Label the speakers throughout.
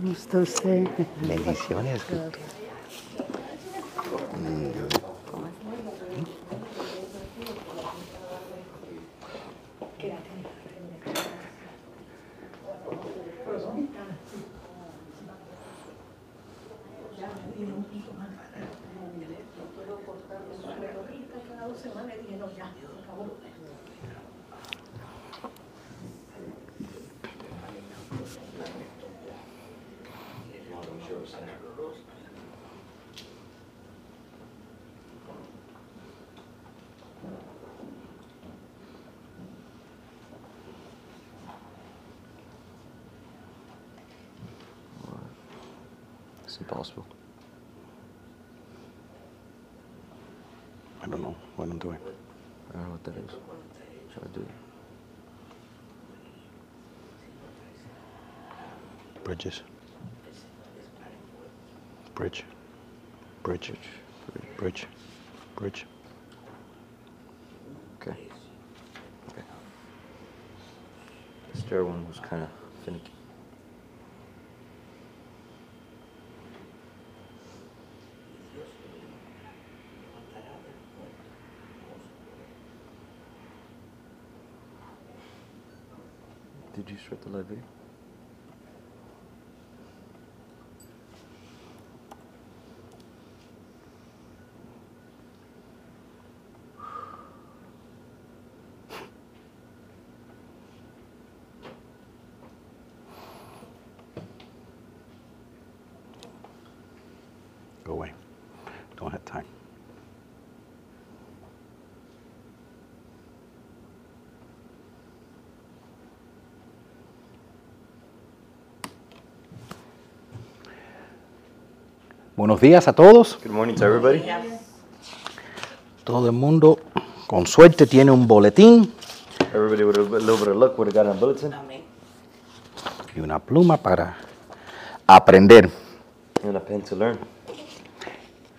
Speaker 1: ¿Cómo está?
Speaker 2: Bendiciones.
Speaker 3: Bridges. Bridge. Bridge. Bridge. Bridge.
Speaker 2: Okay. Okay. The stair one was kind of
Speaker 3: Buenos días a todos.
Speaker 2: Good morning to everybody.
Speaker 3: Todo el mundo, con suerte, tiene un boletín
Speaker 2: Everybody with a little bit of luck would have gotten a bulletin
Speaker 3: y una pluma para aprender.
Speaker 2: and a pen to learn.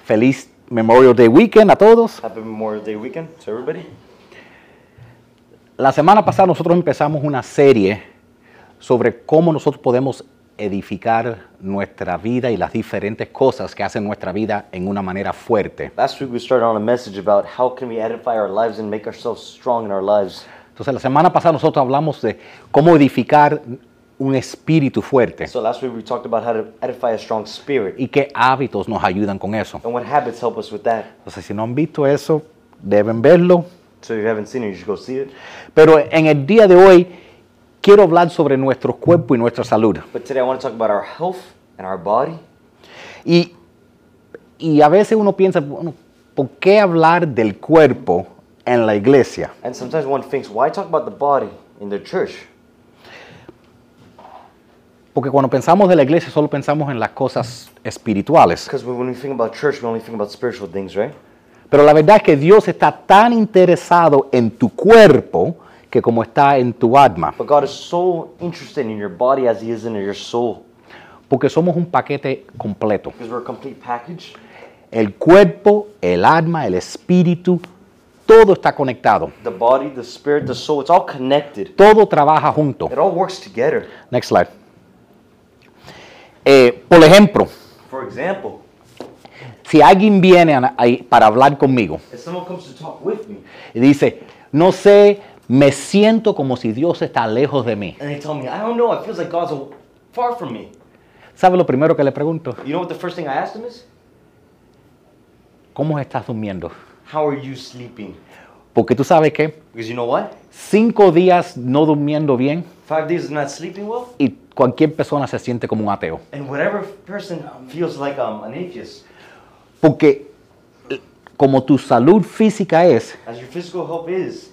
Speaker 3: Feliz Memorial Day Weekend a todos.
Speaker 2: Happy Memorial Day weekend to everybody.
Speaker 3: La semana pasada nosotros empezamos una serie sobre cómo nosotros podemos edificar nuestra vida y las diferentes cosas que hacen nuestra vida en una manera fuerte.
Speaker 2: Last week we started on a message about how can we edify our lives and make ourselves strong in our lives.
Speaker 3: Entonces la semana pasada nosotros hablamos de cómo edificar un espíritu fuerte
Speaker 2: So last week we talked about how to edify a strong spirit
Speaker 3: y qué hábitos nos ayudan con eso.
Speaker 2: and what habits help us with that.
Speaker 3: Entonces si no han visto eso, deben verlo.
Speaker 2: So if you haven't seen it, you should go see it.
Speaker 3: Pero en el día de hoy quiero hablar sobre nuestro cuerpo y nuestra salud.
Speaker 2: But today I want to talk about our health and our body.
Speaker 3: Y, y a veces uno piensa, bueno, ¿por qué hablar del cuerpo en la iglesia?
Speaker 2: And sometimes one thinks, why talk about the body in the church?
Speaker 3: Porque cuando pensamos de la iglesia solo pensamos en las cosas espirituales.
Speaker 2: Because when we think about church, we only think about spiritual things, right?
Speaker 3: Pero la verdad es que Dios está tan interesado en tu cuerpo que como está en tu alma.
Speaker 2: But God is so interested in your body as He is in your soul.
Speaker 3: Porque somos un paquete completo.
Speaker 2: Because we're a complete package.
Speaker 3: El cuerpo, el alma, el espíritu, todo está conectado.
Speaker 2: The body, the spirit, the soul, it's all connected.
Speaker 3: Todo trabaja junto.
Speaker 2: It all works together.
Speaker 3: Next slide. Eh, por ejemplo,
Speaker 2: For example,
Speaker 3: si alguien viene a- ahí para hablar conmigo
Speaker 2: if someone comes to talk with me
Speaker 3: y dice, no sé, me siento como si Dios está lejos de mí.
Speaker 2: and me, I don't know, it feels like God's far from me.
Speaker 3: ¿Sabe lo primero que le pregunto?
Speaker 2: You know what the first thing I asked him is?
Speaker 3: ¿Cómo estás durmiendo?
Speaker 2: How are you sleeping?
Speaker 3: Porque tú sabes que
Speaker 2: Because you know what?
Speaker 3: cinco días no durmiendo bien
Speaker 2: Five days of not sleeping well,
Speaker 3: y cualquier persona se siente como un ateo.
Speaker 2: and whatever person feels like um, an atheist,
Speaker 3: Porque eh, como tu salud física es,
Speaker 2: as your physical health is,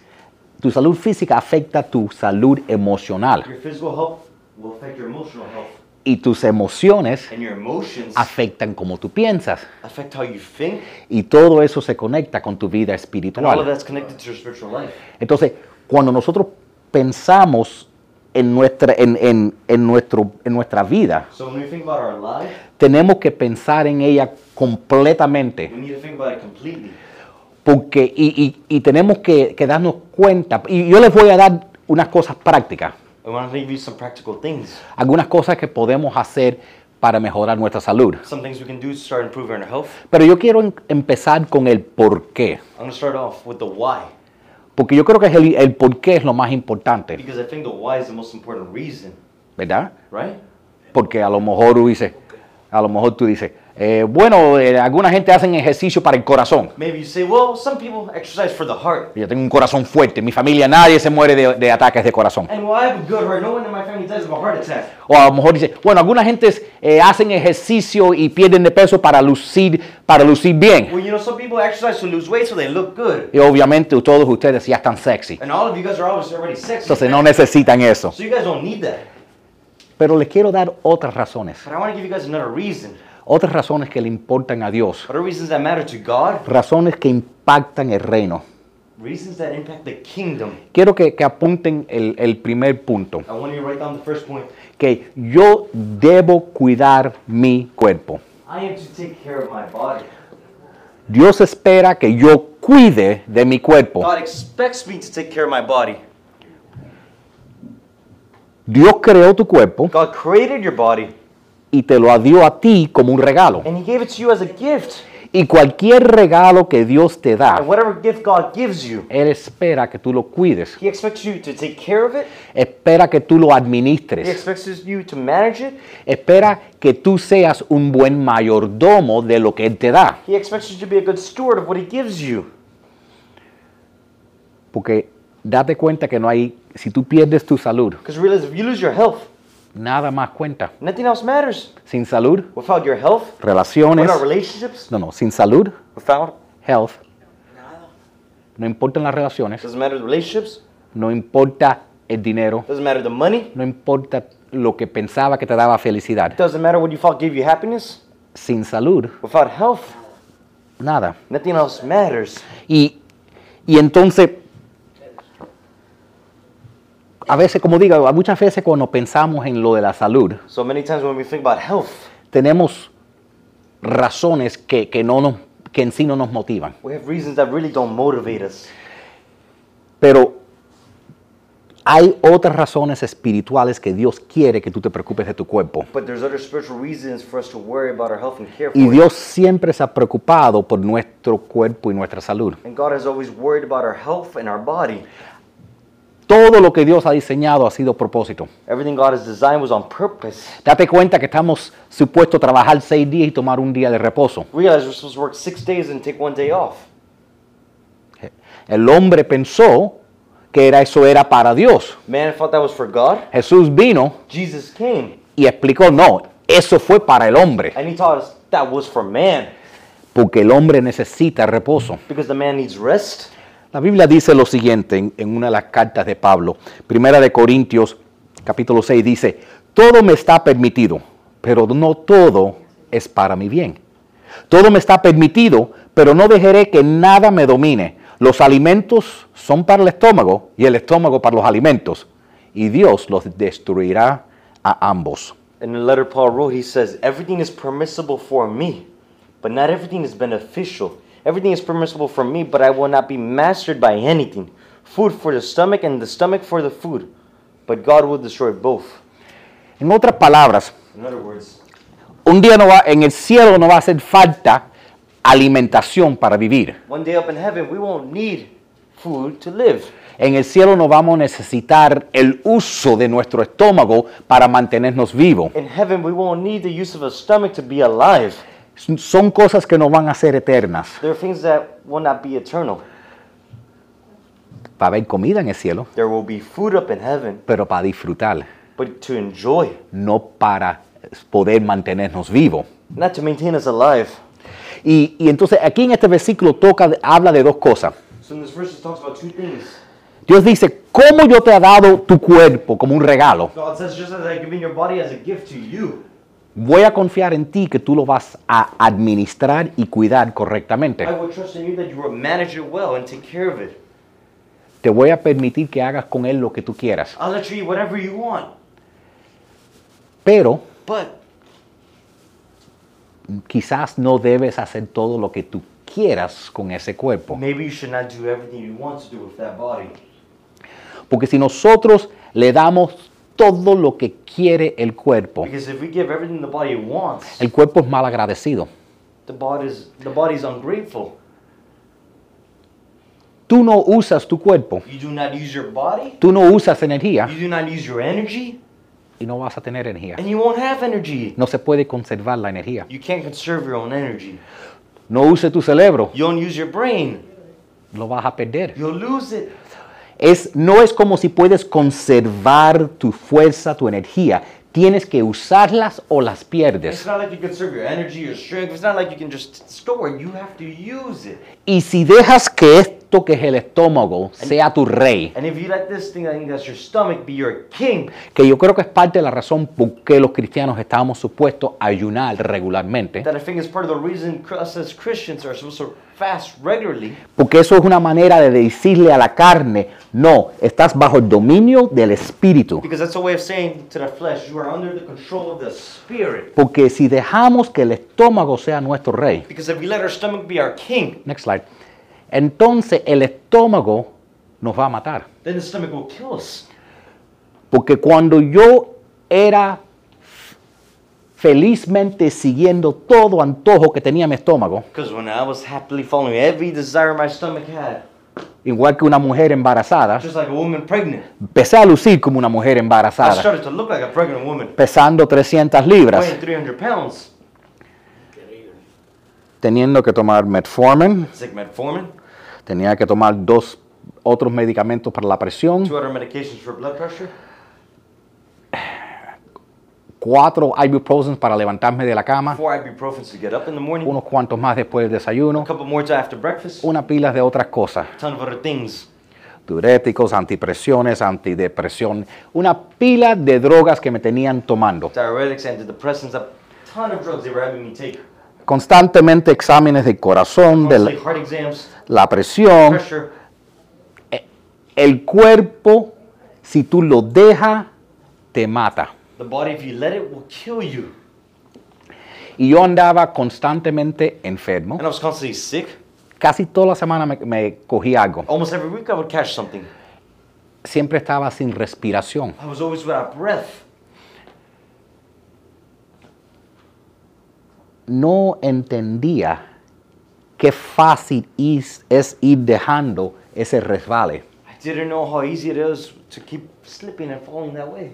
Speaker 3: tu salud física afecta tu salud emocional
Speaker 2: your physical health will affect your emotional health.
Speaker 3: y tus emociones
Speaker 2: And your emotions
Speaker 3: afectan como tú piensas
Speaker 2: affect how you think,
Speaker 3: y todo eso se conecta con tu vida
Speaker 2: and all of
Speaker 3: espiritual.
Speaker 2: that's connected to your spiritual life.
Speaker 3: Entonces, cuando nosotros pensamos en nuestra, en, en- en nuestro, en nuestra vida,
Speaker 2: So when we think about our life,
Speaker 3: tenemos que pensar en ella completamente
Speaker 2: we need to think about it completely.
Speaker 3: Porque, y, y- y tenemos que, que darnos cuenta. Y yo les voy a dar unas cosas prácticas.
Speaker 2: I want to give you some practical things.
Speaker 3: algunas cosas que podemos hacer para mejorar nuestra salud.
Speaker 2: Some things we can do to start improving our health.
Speaker 3: Pero yo quiero em- empezar con el por qué.
Speaker 2: I'm going to start off with the why.
Speaker 3: Porque yo creo que es el, el por qué es lo más importante,
Speaker 2: Because I think the why is the most important reason,
Speaker 3: ¿verdad?
Speaker 2: right?
Speaker 3: Porque a lo mejor tú dices, a lo mejor tú dices, eh, bueno, eh, alguna gente hacen ejercicio para el corazón.
Speaker 2: Maybe you say, well, some people exercise for the heart.
Speaker 3: Yo tengo un corazón fuerte, en mi familia nadie se muere de, de ataques de corazón.
Speaker 2: And well, I have a good heart. No one in my family dies of a heart attack.
Speaker 3: O a lo mejor dice, bueno, algunas gentes eh, hacen ejercicio y pierden de peso para lucir, para lucir bien.
Speaker 2: Well, you know, some people exercise to lose weight so they look good.
Speaker 3: Y obviamente todos ustedes ya están sexy.
Speaker 2: And all of you guys are obviously already sexy.
Speaker 3: Entonces no necesitan eso.
Speaker 2: So you guys don't need that.
Speaker 3: Pero les quiero dar otras razones.
Speaker 2: But I want to give you guys another reason.
Speaker 3: Otras razones que le importan a Dios.
Speaker 2: Other reasons that matter to God.
Speaker 3: Razones que impactan el reino.
Speaker 2: Reasons that impact the kingdom.
Speaker 3: Quiero que, que apunten el, el primer punto.
Speaker 2: I want you to write down the first point.
Speaker 3: Que yo debo cuidar mi cuerpo.
Speaker 2: I am to take care of my body.
Speaker 3: Dios espera que yo cuide de mi cuerpo.
Speaker 2: God expects me to take care of my body.
Speaker 3: Dios creó tu cuerpo
Speaker 2: God created your body
Speaker 3: y te lo dio a ti como un regalo.
Speaker 2: and He gave it to you as a gift.
Speaker 3: Y cualquier regalo que Dios te
Speaker 2: And
Speaker 3: da,
Speaker 2: whatever gift God gives you,
Speaker 3: Él espera que tú lo cuides.
Speaker 2: He expects you to take care of it.
Speaker 3: Espera que tú lo
Speaker 2: He
Speaker 3: administres.
Speaker 2: expects you to manage it.
Speaker 3: Espera que tú seas un buen mayordomo de lo que Él te da.
Speaker 2: He expects you to be a good steward of what He gives you.
Speaker 3: Porque date cuenta que no hay, si tú pierdes tu salud,
Speaker 2: Because realize if you lose your health,
Speaker 3: nada más cuenta.
Speaker 2: nothing else matters.
Speaker 3: Sin salud,
Speaker 2: Without your health,
Speaker 3: relaciones,
Speaker 2: without relationships,
Speaker 3: no, no, sin salud,
Speaker 2: without
Speaker 3: health, no importan las relaciones,
Speaker 2: doesn't matter the relationships,
Speaker 3: no importa el dinero,
Speaker 2: doesn't matter the money,
Speaker 3: no importa lo que pensaba que te daba felicidad.
Speaker 2: doesn't matter what you thought gave you happiness.
Speaker 3: Sin salud,
Speaker 2: Without health,
Speaker 3: nada.
Speaker 2: nothing else matters.
Speaker 3: Y, y entonces, a veces, como digo, muchas veces cuando pensamos en lo de la salud,
Speaker 2: So many times when we think about health,
Speaker 3: tenemos razones que, que, no nos, que en sí no nos motivan.
Speaker 2: we have reasons that really don't motivate us.
Speaker 3: Pero hay otras razones espirituales que Dios quiere que tú te preocupes de tu cuerpo.
Speaker 2: But there's other spiritual reasons for us to worry about our health and care for
Speaker 3: Y. Dios siempre se ha preocupado por nuestro cuerpo y nuestra salud. Todo lo que Dios ha diseñado ha sido propósito.
Speaker 2: Everything God has designed was on purpose.
Speaker 3: Date cuenta que estamos supuestos a trabajar seis días y tomar un día de reposo.
Speaker 2: Realize we're supposed to work six days and take one day off.
Speaker 3: El hombre pensó que era, eso era para Dios.
Speaker 2: Man thought that was for God.
Speaker 3: Jesús vino
Speaker 2: Jesus came
Speaker 3: y explicó, no, eso fue para el hombre,
Speaker 2: and he taught us that was for man
Speaker 3: porque el hombre necesita reposo.
Speaker 2: because the man needs rest.
Speaker 3: La Biblia dice lo siguiente en, una de las cartas de Pablo, Primera de Corintios, capítulo 6, dice, todo me está permitido, pero no todo es para mi bien. Todo me está permitido, pero no dejaré que nada me domine. Los alimentos son para el estómago y el estómago para los alimentos, y Dios los destruirá a ambos.
Speaker 2: In the letter Paul wrote, he says, Everything is permissible for me, but not everything is beneficial. Everything is permissible for me, but I will not be mastered by anything. Food for the stomach and the stomach for the food. But God will destroy both.
Speaker 3: En otras palabras,
Speaker 2: In other words,
Speaker 3: un día no va, en el cielo no va a hacer falta alimentación para vivir.
Speaker 2: one day up in heaven, we won't need food to live.
Speaker 3: En el cielo no vamos a necesitar el uso de nuestro estómago para mantenernos vivos.
Speaker 2: In heaven, we won't need the use of a stomach to be alive.
Speaker 3: Son cosas que no van a ser eternas.
Speaker 2: There are things that will not be eternal.
Speaker 3: Va a haber comida en el cielo,
Speaker 2: There will be food up in heaven,
Speaker 3: pero para disfrutar,
Speaker 2: but to enjoy,
Speaker 3: no para poder mantenernos vivos.
Speaker 2: not to maintain us alive.
Speaker 3: Y, y entonces aquí en este versículo toca, habla de dos cosas.
Speaker 2: So in this verse, it talks about two things.
Speaker 3: Dios dice, ¿cómo yo te he dado tu cuerpo como un regalo?
Speaker 2: God says, just as I've given your body as a gift to you,
Speaker 3: Voy a confiar en ti que tú lo vas a administrar y cuidar correctamente.
Speaker 2: I will trust in you that you will manage it well and take care of it.
Speaker 3: Te voy a permitir que hagas con él lo que tú quieras.
Speaker 2: I'll let you eat whatever you want.
Speaker 3: Pero
Speaker 2: But
Speaker 3: quizás no debes hacer todo lo que tú quieras con ese cuerpo.
Speaker 2: maybe you should not do everything you want to do with that body.
Speaker 3: Porque si nosotros le damos todo lo que quiere el cuerpo,
Speaker 2: Because if we give everything the body wants,
Speaker 3: el cuerpo es mal agradecido.
Speaker 2: the body's the body's ungrateful.
Speaker 3: Tú no usas tu cuerpo,
Speaker 2: You do not use your body,
Speaker 3: tú no usas energía
Speaker 2: you do not use your energy,
Speaker 3: y no vas a tener energía.
Speaker 2: and you won't have energy.
Speaker 3: No se puede conservar la energía.
Speaker 2: You can't conserve your own energy.
Speaker 3: No use tu cerebro,
Speaker 2: You don't use your brain.
Speaker 3: lo vas a perder.
Speaker 2: You'll lose it.
Speaker 3: Es, no es como si puedes conservar tu fuerza, tu energía. Tienes que usarlas o las pierdes. Y si dejas que esto que es el estómago sea tu rey, que yo creo que es parte de la razón por qué los cristianos estamos supuestos a ayunar regularmente, porque eso es una manera de decirle a la carne, no, estás bajo el dominio del espíritu.
Speaker 2: Because that's a way of saying to the flesh, you are under the control of the spirit.
Speaker 3: Porque si dejamos que el estómago sea nuestro rey,
Speaker 2: Because if we let our stomach be our king,
Speaker 3: next slide, entonces el estómago nos va a matar.
Speaker 2: then the stomach will kill us.
Speaker 3: Porque cuando yo era felizmente siguiendo todo antojo que tenía mi estómago,
Speaker 2: Because when I was happily following every desire my stomach had,
Speaker 3: igual que una mujer embarazada,
Speaker 2: just like a woman pregnant,
Speaker 3: empecé a lucir como una mujer
Speaker 2: I
Speaker 3: embarazada,
Speaker 2: started to look like a pregnant woman,
Speaker 3: pesando 300 libras,
Speaker 2: weighing 300 pounds.
Speaker 3: teniendo que tomar metformin, tenía que tomar dos otros medicamentos para la presión,
Speaker 2: two other medications for blood pressure,
Speaker 3: cuatro ibuprofen para levantarme de la cama,
Speaker 2: to get up in the morning,
Speaker 3: unos cuantos más después del desayuno,
Speaker 2: a couple more to after breakfast,
Speaker 3: una pila de otras cosas. diuréticos, antipresiones, antidepresión, una pila de drogas que me tenían tomando. Constantemente exámenes corazón, de
Speaker 2: Mostly
Speaker 3: la, presión.
Speaker 2: pressure.
Speaker 3: El cuerpo, si tú lo dejas, te mata.
Speaker 2: The body, if you let it, will kill you.
Speaker 3: Y yo andaba constantemente enfermo.
Speaker 2: And I was constantly sick.
Speaker 3: Casi toda la semana me, me cogí algo.
Speaker 2: Almost every week I would catch something.
Speaker 3: Siempre estaba sin respiración.
Speaker 2: I was always without breath.
Speaker 3: No entendía qué fácil is- es ir dejando ese resbale.
Speaker 2: I didn't know how easy it is to keep slipping and falling that way.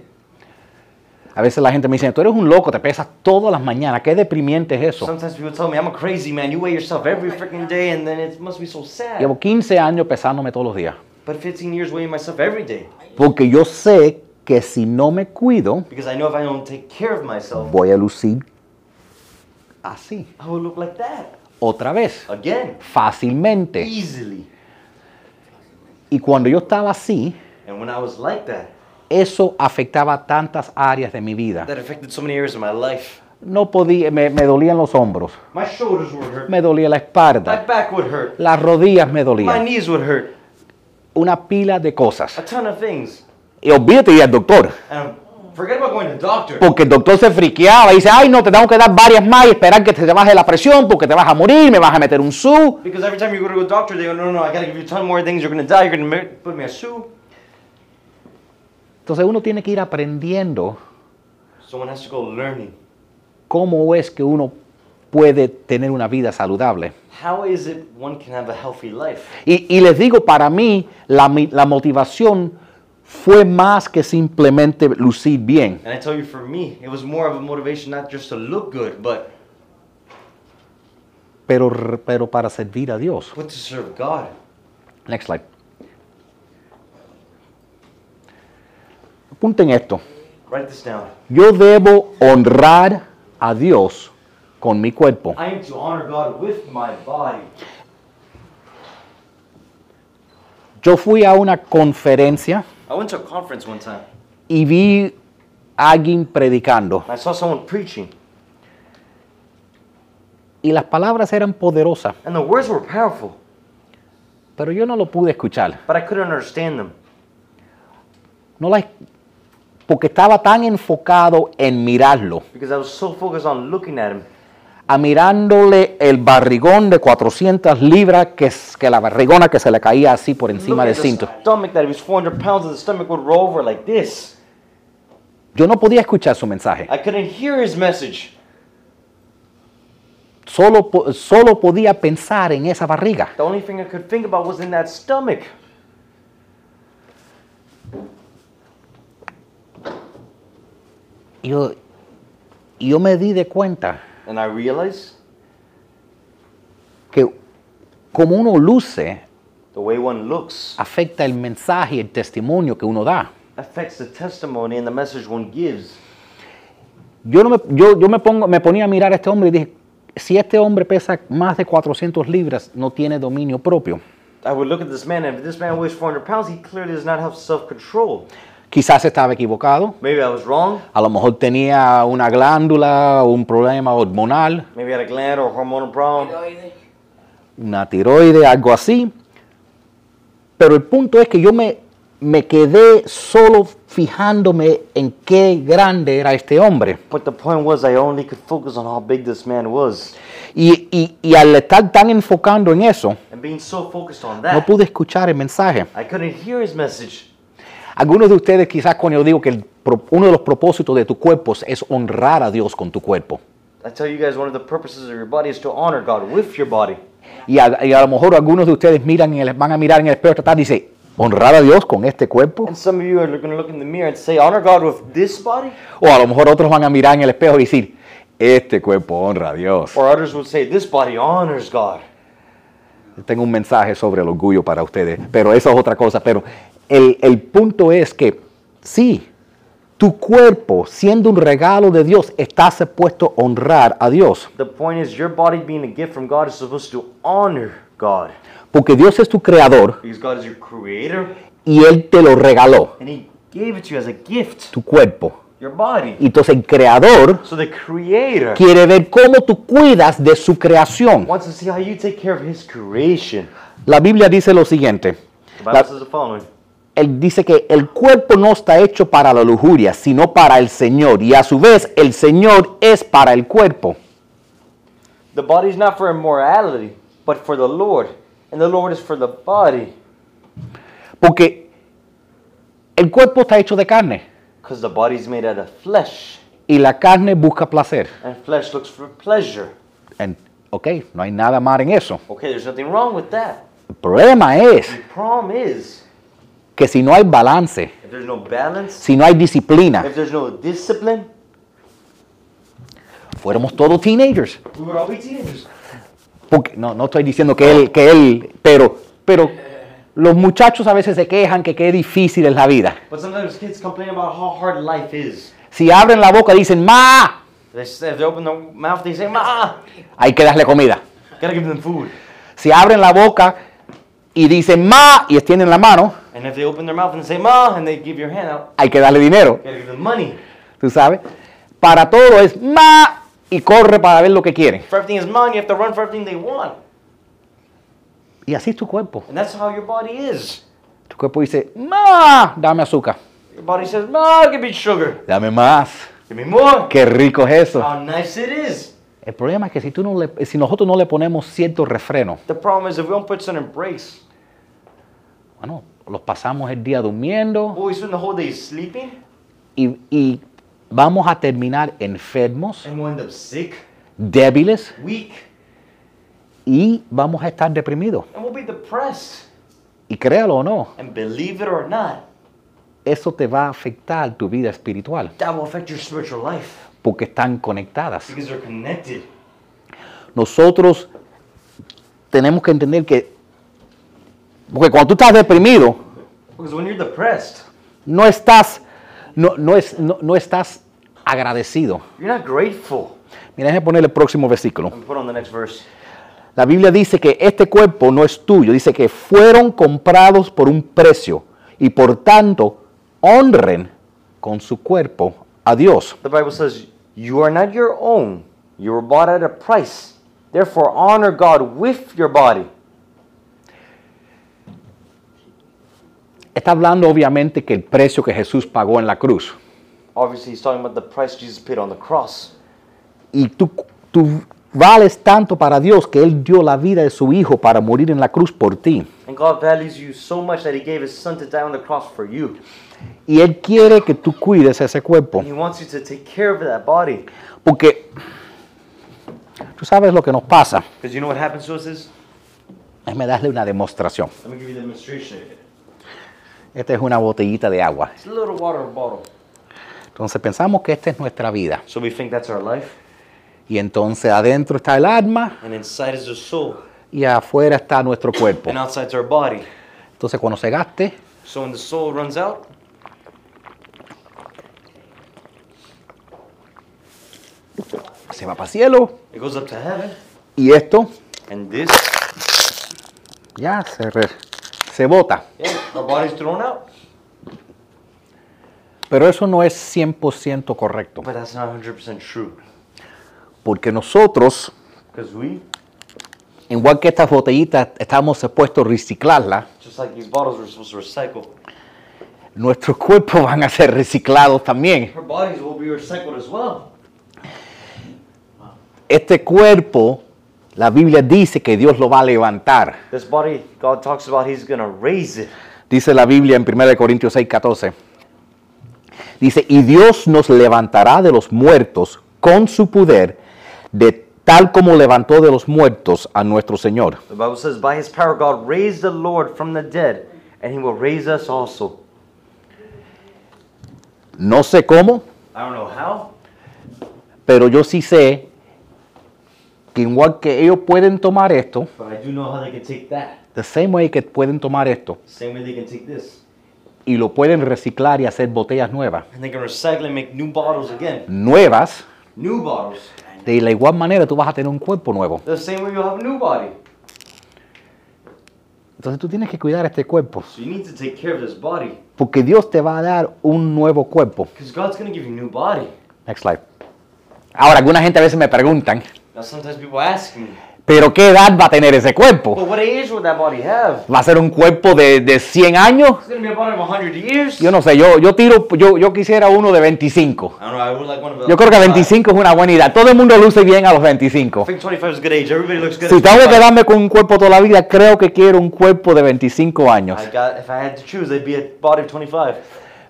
Speaker 3: A veces la gente me dice, tú eres un loco, te pesas todas las mañanas, qué deprimente es eso.
Speaker 2: Sometimes people tell me, I'm a crazy man. You weigh yourself every freaking day, and then it must be so sad.
Speaker 3: Llevo 15 años pesándome todos los días,
Speaker 2: But 15 years weighing myself every day.
Speaker 3: porque yo sé que si no me cuido,
Speaker 2: Because I know if I don't take care of myself,
Speaker 3: voy a lucir así,
Speaker 2: I will look like that.
Speaker 3: Otra vez,
Speaker 2: Again,
Speaker 3: fácilmente.
Speaker 2: easily.
Speaker 3: Y cuando yo estaba así,
Speaker 2: And when I was like that,
Speaker 3: eso afectaba tantas áreas de mi vida.
Speaker 2: that affected so many areas of my life.
Speaker 3: No podía, me, me dolían los hombros,
Speaker 2: My shoulders would hurt.
Speaker 3: me dolía la
Speaker 2: My
Speaker 3: espalda,
Speaker 2: back would hurt.
Speaker 3: las rodillas me
Speaker 2: My
Speaker 3: dolían,
Speaker 2: knees would hurt.
Speaker 3: una pila de cosas.
Speaker 2: A ton of things.
Speaker 3: Y olvídate al doctor.
Speaker 2: And forget about going to the doctor.
Speaker 3: Porque el doctor se friqueaba y dice, ay no, te tengo que dar varias más y esperar que te baje la presión porque te vas a morir, me vas a meter un su.
Speaker 2: Because every time you go to a doctor, they go, no, no, no, I gotta give you a ton more things. You're gonna die. You're gonna ma- put me a sue.
Speaker 3: Entonces uno tiene que ir aprendiendo
Speaker 2: Someone has to go learning.
Speaker 3: cómo es que uno puede tener una vida saludable.
Speaker 2: How is it one can have a healthy life?
Speaker 3: Y, y les digo, para mí la, la motivación fue más que simplemente lucir bien.
Speaker 2: And I tell you, for me, it was more of a motivation not just to look good, but
Speaker 3: Pero, pero para servir a Dios.
Speaker 2: but to serve God.
Speaker 3: Next slide. Apunten esto.
Speaker 2: Write this down.
Speaker 3: Yo debo honrar a Dios con mi cuerpo.
Speaker 2: I am to honor God with my body.
Speaker 3: Yo fui a una conferencia
Speaker 2: I went to a conference one time.
Speaker 3: y vi a alguien predicando
Speaker 2: And I saw someone preaching,
Speaker 3: y las palabras eran poderosas,
Speaker 2: and the words were powerful,
Speaker 3: pero yo no lo pude escuchar.
Speaker 2: but I couldn't understand them
Speaker 3: No las- porque estaba tan enfocado en mirarlo,
Speaker 2: because I was so focused on looking at him.
Speaker 3: A mirándole el barrigón de 400 libras, que, es- que la barrigona que se le caía así por encima del cinto.
Speaker 2: stomach that he was 400 pounds, and the stomach would roll over like this.
Speaker 3: Yo no podía escuchar su mensaje.
Speaker 2: I couldn't hear his message.
Speaker 3: Solo, solo podía pensar en esa barriga.
Speaker 2: The only thing I could think about was in that stomach.
Speaker 3: Yo, yo me di de cuenta
Speaker 2: And I realized
Speaker 3: que como uno luce,
Speaker 2: the way one looks
Speaker 3: afecta el mensaje y el testimonio que uno da.
Speaker 2: affects the testimony and the message one gives.
Speaker 3: Yo, no me, yo, yo me, pongo, me ponía a mirar a este hombre y dije, si este hombre pesa más de 400 libras, no tiene dominio propio.
Speaker 2: I would look at this man, and if this man weighs 400 pounds, he clearly does not have self control.
Speaker 3: Quizás estaba equivocado,
Speaker 2: Maybe I was wrong.
Speaker 3: a lo mejor tenía una glándula, un problema hormonal,
Speaker 2: Maybe I had a gland or hormonal problem.
Speaker 3: una tiroide, algo así. Pero el punto es que yo me, me quedé solo fijándome en qué grande era este hombre.
Speaker 2: But the point was, I only could focus on how big this man was.
Speaker 3: Y, y- y al estar tan enfocando en eso,
Speaker 2: And being so focused on
Speaker 3: no
Speaker 2: that,
Speaker 3: pude escuchar el mensaje.
Speaker 2: I couldn't hear his message.
Speaker 3: Algunos de ustedes quizás cuando yo digo que el uno de los propósitos de tu cuerpo es honrar a Dios con tu cuerpo.
Speaker 2: I tell you guys, one of the purposes of your body is to honor God with your body.
Speaker 3: Y a, y a lo mejor algunos de ustedes miran el- van a mirar en el espejo y dice, honrar a Dios con este cuerpo.
Speaker 2: And some of you are going to look in the mirror and say, honor God with this body?
Speaker 3: O a lo mejor otros van a mirar en el espejo y decir, este cuerpo honra a Dios.
Speaker 2: Or others would say, this body honors God.
Speaker 3: Tengo un mensaje sobre el orgullo para ustedes, pero eso es otra cosa. Pero el, el punto es que sí, tu cuerpo, siendo un regalo de Dios, está supuesto a honrar a Dios.
Speaker 2: The point is, your body being a gift from God is supposed to honor God.
Speaker 3: Porque Dios es tu creador
Speaker 2: Because God is your creator,
Speaker 3: y Él te lo regaló,
Speaker 2: and He gave it to you as a gift,
Speaker 3: tu cuerpo.
Speaker 2: your body.
Speaker 3: Y entonces el creador
Speaker 2: So the creator
Speaker 3: quiere ver cómo tú cuidas de su creación.
Speaker 2: wants to see how you take care of His creation.
Speaker 3: La Biblia dice lo siguiente.
Speaker 2: The Bible
Speaker 3: La-
Speaker 2: says the following.
Speaker 3: Él dice que el cuerpo no está hecho para la lujuria, sino para el Señor. Y a su vez el Señor es para el cuerpo.
Speaker 2: The body is not for immorality, but for the Lord. And the Lord is for the body.
Speaker 3: Porque el cuerpo está hecho de carne.
Speaker 2: Because the body is made out of flesh.
Speaker 3: Y la carne busca placer.
Speaker 2: And flesh looks for pleasure.
Speaker 3: En- ok, no hay nada mal en eso.
Speaker 2: Okay, there's nothing wrong with that.
Speaker 3: El problema es
Speaker 2: The problem is,
Speaker 3: que si no hay balance,
Speaker 2: if there's no balance,
Speaker 3: si no hay disciplina,
Speaker 2: if there's no discipline,
Speaker 3: fuéramos todos teenagers.
Speaker 2: we would all be teenagers.
Speaker 3: Porque, no, no estoy diciendo que él, que él, pero, pero los muchachos a veces se quejan que qué difícil es la vida.
Speaker 2: But sometimes kids complain about how hard life is.
Speaker 3: Si abren la boca dicen, ma,
Speaker 2: They say, if they open their mouth, they say, Ma,
Speaker 3: hay que darle comida.
Speaker 2: gotta give them food.
Speaker 3: Si abren la boca y dicen, ma, y extienden la mano,
Speaker 2: And if they open their mouth and say, Ma, and they give your hand out,
Speaker 3: hay que darle dinero,
Speaker 2: gotta give them money.
Speaker 3: tú sabes. Para todo es ma y corre para ver lo que quiere.
Speaker 2: For everything is money, you have to run for everything they want.
Speaker 3: Y así es tu cuerpo.
Speaker 2: And that's how your body is.
Speaker 3: Tu cuerpo dice, ma, dame azúcar,
Speaker 2: Your body says, Ma, give me sugar.
Speaker 3: dame más.
Speaker 2: Give me more.
Speaker 3: Qué rico es eso.
Speaker 2: How nice it is.
Speaker 3: El problema es que si, tú no le- si nosotros no le ponemos cierto refreno,
Speaker 2: The problem is if we don't put certain breaks,
Speaker 3: bueno, los pasamos el día durmiendo
Speaker 2: well, we spend the whole day sleeping,
Speaker 3: y, y vamos a terminar enfermos,
Speaker 2: and we'll end up sick,
Speaker 3: débiles
Speaker 2: weak,
Speaker 3: y vamos a estar deprimidos.
Speaker 2: and we'll be depressed.
Speaker 3: Y créalo o no,
Speaker 2: And believe it or not,
Speaker 3: eso te va a afectar tu vida espiritual
Speaker 2: that will affect your spiritual life
Speaker 3: porque están conectadas.
Speaker 2: because they're connected.
Speaker 3: Nosotros tenemos que entender que, porque cuando tú estás deprimido, no estás, no, no es, no, no estás agradecido.
Speaker 2: you're not grateful.
Speaker 3: Mira, déjame poner el próximo versículo. La Biblia dice que este cuerpo no es tuyo, dice que fueron comprados por un precio y por tanto honren con su cuerpo a Dios.
Speaker 2: The Bible says, You are not your own. You were bought at a price. Therefore, honor God with your body.
Speaker 3: Está hablando obviamente que el precio que Jesús pagó en la cruz.
Speaker 2: Obviously, he's talking about the price Jesus paid on the cross.
Speaker 3: Y tú, tú vales tanto para Dios que Él dio la vida de su Hijo para morir en la cruz por ti.
Speaker 2: And God values you so much that He gave His Son to die on the cross for you.
Speaker 3: Y Él quiere que tú cuides ese cuerpo.
Speaker 2: And He wants you to take care of that body.
Speaker 3: Porque tú sabes lo que nos pasa.
Speaker 2: Because you know what happens to us is?
Speaker 3: Déjame darle una demostración.
Speaker 2: Let me give you a demonstration.
Speaker 3: Esta es una botellita de agua.
Speaker 2: It's a little water bottle.
Speaker 3: Entonces pensamos que esta es nuestra vida.
Speaker 2: So we think that's our life.
Speaker 3: Y entonces adentro está el alma
Speaker 2: And inside is the soul.
Speaker 3: Y afuera está nuestro cuerpo.
Speaker 2: And outside's our body.
Speaker 3: Entonces cuando se gaste,
Speaker 2: So when the soul runs out,
Speaker 3: se va para el cielo
Speaker 2: it goes up to heaven.
Speaker 3: y esto
Speaker 2: And this,
Speaker 3: ya se, re- se bota.
Speaker 2: yeah, our body's thrown out.
Speaker 3: Pero eso no es 100% correcto.
Speaker 2: But that's not 100% true.
Speaker 3: Porque nosotros,
Speaker 2: Because we,
Speaker 3: igual que estas botellitas, estamos supuestos a reciclarlas,
Speaker 2: like
Speaker 3: nuestros cuerpos van a ser reciclados también.
Speaker 2: our bodies will be recycled as well.
Speaker 3: Este cuerpo, la Biblia dice que Dios lo va a levantar.
Speaker 2: This body, God talks about He's raise it.
Speaker 3: Dice la Biblia en 1 Corintios 6, 14. Dice, y Dios nos levantará de los muertos con su poder, de tal como levantó de los muertos a nuestro Señor.
Speaker 2: The Bible says, By His power, God raised the Lord from the dead, and He will raise us also.
Speaker 3: No sé cómo,
Speaker 2: I don't know how,
Speaker 3: pero yo sí sé que igual que ellos pueden tomar esto,
Speaker 2: but I do know how they can take that.
Speaker 3: the same way que pueden tomar esto
Speaker 2: Same way they can take this.
Speaker 3: y lo pueden reciclar y hacer botellas nuevas.
Speaker 2: And they can recycle and make new bottles again.
Speaker 3: Nuevas,
Speaker 2: New bottles.
Speaker 3: De la igual manera tú vas a tener un cuerpo nuevo.
Speaker 2: The same way you'll have a new body.
Speaker 3: Entonces tú tienes que cuidar este cuerpo,
Speaker 2: So you need to take care of this body.
Speaker 3: porque Dios te va a dar un nuevo cuerpo.
Speaker 2: Because God's going to give you a new body.
Speaker 3: Next slide. Ahora, alguna gente a veces me preguntan,
Speaker 2: Now, sometimes people ask me,
Speaker 3: ¿pero qué edad va a tener ese cuerpo?
Speaker 2: well, what age would that body have?
Speaker 3: ¿Va a ser un cuerpo de, de 100 años?
Speaker 2: It's going to be a body of 100 years.
Speaker 3: Yo no sé, yo, yo tiro, yo, yo quisiera uno de 25.
Speaker 2: I don't know, I would like one of
Speaker 3: Yo creo que 25 es una buena edad. Todo el mundo luce bien a los 25.
Speaker 2: I think 25 is a good age. Everybody looks good.
Speaker 3: Si tengo que
Speaker 2: 25.
Speaker 3: quedarme con un cuerpo toda la vida, creo que quiero un cuerpo de 25 años.
Speaker 2: I got, if I had to choose, I'd be a body of 25.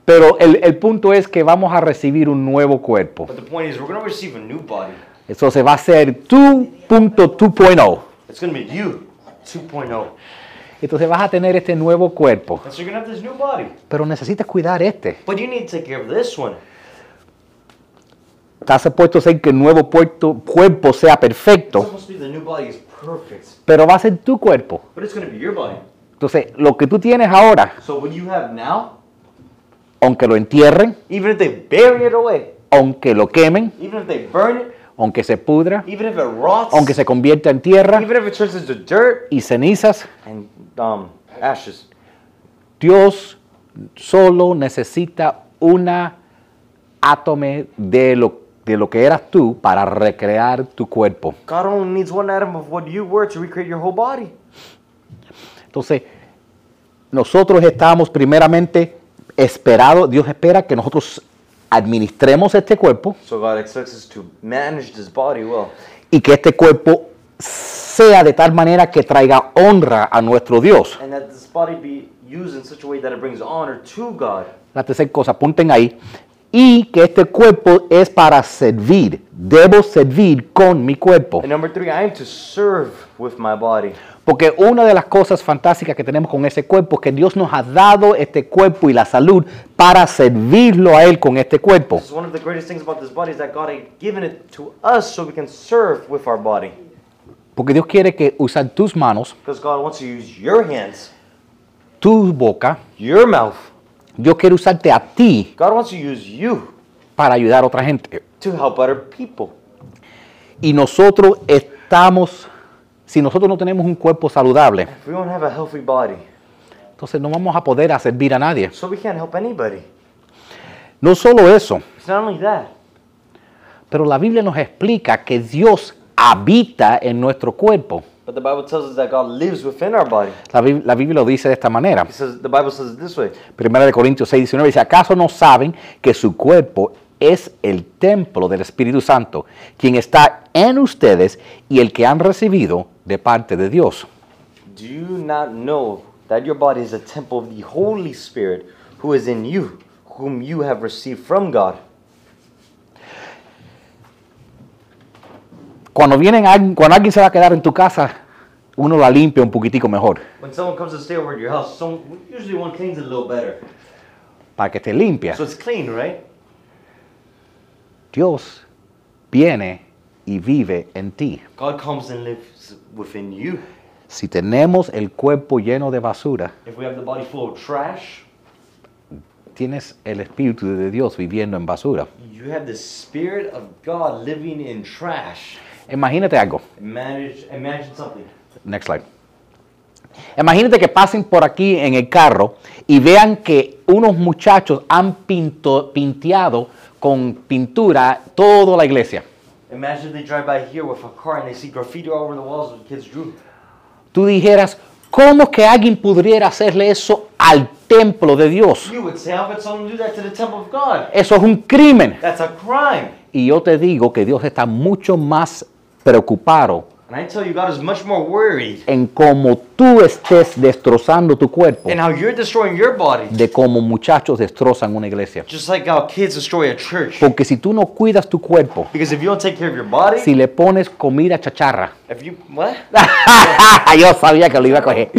Speaker 3: Pero el, el punto es que vamos a recibir un nuevo cuerpo.
Speaker 2: But the point is, we're going to receive a new body.
Speaker 3: Eso se va a ser tu punto 2.0.
Speaker 2: It's going to be you 2.0.
Speaker 3: Entonces vas a tener este nuevo cuerpo.
Speaker 2: And so you're have this new body.
Speaker 3: Pero necesitas cuidar este.
Speaker 2: But you need to take care of this one.
Speaker 3: Estás supuesto a ser que el nuevo puerto- cuerpo sea
Speaker 2: It's
Speaker 3: perfecto,
Speaker 2: supposed to be the new body is perfect.
Speaker 3: pero va a ser tu cuerpo.
Speaker 2: But it's to be your body.
Speaker 3: Entonces, lo que tú tienes ahora,
Speaker 2: So what you have now,
Speaker 3: aunque lo entierren,
Speaker 2: even if they bury it away,
Speaker 3: aunque lo quemen,
Speaker 2: even if they burn it,
Speaker 3: aunque se pudra,
Speaker 2: even if it rots,
Speaker 3: aunque se convierta en tierra
Speaker 2: even if it turns into dirt
Speaker 3: y cenizas,
Speaker 2: and um, ashes,
Speaker 3: Dios solo necesita una átomo de lo, de lo que eras tú para recrear tu cuerpo.
Speaker 2: God only needs one atom of what you were to recreate your whole body.
Speaker 3: Entonces, nosotros estamos primeramente esperados, Dios espera que nosotros administremos este cuerpo
Speaker 2: So God expects us to manage this body well.
Speaker 3: y que este cuerpo sea de tal manera que traiga honra a nuestro Dios.
Speaker 2: And that this body be used in such a way that it brings honor to God.
Speaker 3: La tercera cosa, apunten ahí. Y que este cuerpo es para servir. Debo servir con mi cuerpo.
Speaker 2: And number three, I am to serve with my body.
Speaker 3: Porque una de las cosas fantásticas que tenemos con ese cuerpo es que Dios nos ha dado este cuerpo y la salud para servirlo a Él con este cuerpo.
Speaker 2: This is one of the greatest things about this body is that God had given it to us so we can serve with our body.
Speaker 3: Porque Dios quiere que usar tus manos,
Speaker 2: Because God wants to use your hands,
Speaker 3: tu boca.
Speaker 2: your mouth.
Speaker 3: Dios quiere usarte a ti
Speaker 2: God wants to use you
Speaker 3: para ayudar a otra gente.
Speaker 2: to help other people.
Speaker 3: Y nosotros estamos, si nosotros no tenemos un cuerpo saludable,
Speaker 2: If we don't have a healthy body,
Speaker 3: entonces no vamos a poder a servir a nadie.
Speaker 2: so we can't help anybody.
Speaker 3: No solo eso,
Speaker 2: It's not only that,
Speaker 3: pero la Biblia nos explica que Dios habita en nuestro cuerpo.
Speaker 2: But the Bible tells us that God lives within our body.
Speaker 3: La, Bib- la Biblia lo dice de esta manera.
Speaker 2: Says the Bible says it this way.
Speaker 3: Primera de Corintios 6, 19 dice, ¿acaso no saben que su cuerpo es el templo del Espíritu Santo, quien está en ustedes y el que han recibido de parte de Dios?
Speaker 2: Do you not know that your body is a temple of the Holy Spirit who is in you, whom you have received from God?
Speaker 3: Cuando, vienen, alguien- cuando alguien se va a quedar en tu casa, uno la limpia un poquitico mejor
Speaker 2: When someone comes to stay over at your house, some, usually one cleans it a little better.
Speaker 3: para que esté limpia.
Speaker 2: So it's clean, right?
Speaker 3: Dios viene y vive en ti.
Speaker 2: God comes and lives within you.
Speaker 3: Si tenemos el cuerpo lleno de basura,
Speaker 2: If we have the body full of trash,
Speaker 3: tienes el Espíritu de Dios viviendo en basura.
Speaker 2: you have the Spirit of God living in trash.
Speaker 3: Imagínate algo.
Speaker 2: Imagine, imagine something.
Speaker 3: Next slide. Imagínate que pasen por aquí en el carro y vean que unos muchachos han pinto, pinteado con pintura toda la iglesia.
Speaker 2: Imagine they drive by here with a car and they see graffiti all over the walls that kids drew.
Speaker 3: Tú dijeras, ¿cómo que alguien pudiera hacerle eso al templo de Dios?
Speaker 2: You would say, how could someone do that to the temple of God?
Speaker 3: Eso es un crimen.
Speaker 2: That's a crime.
Speaker 3: Y yo te digo que Dios está mucho más preocupado
Speaker 2: And I tell you, God is much more worried
Speaker 3: en cómo tú estés destrozando tu cuerpo
Speaker 2: in how you're destroying your body,
Speaker 3: de cómo muchachos destrozan una iglesia.
Speaker 2: just like how kids destroy a church.
Speaker 3: Porque si tú no cuidas tu cuerpo,
Speaker 2: Because if you don't take care of your body,
Speaker 3: si le pones comida chacharra,
Speaker 2: if you what?
Speaker 3: yo sabía que lo iba a coger.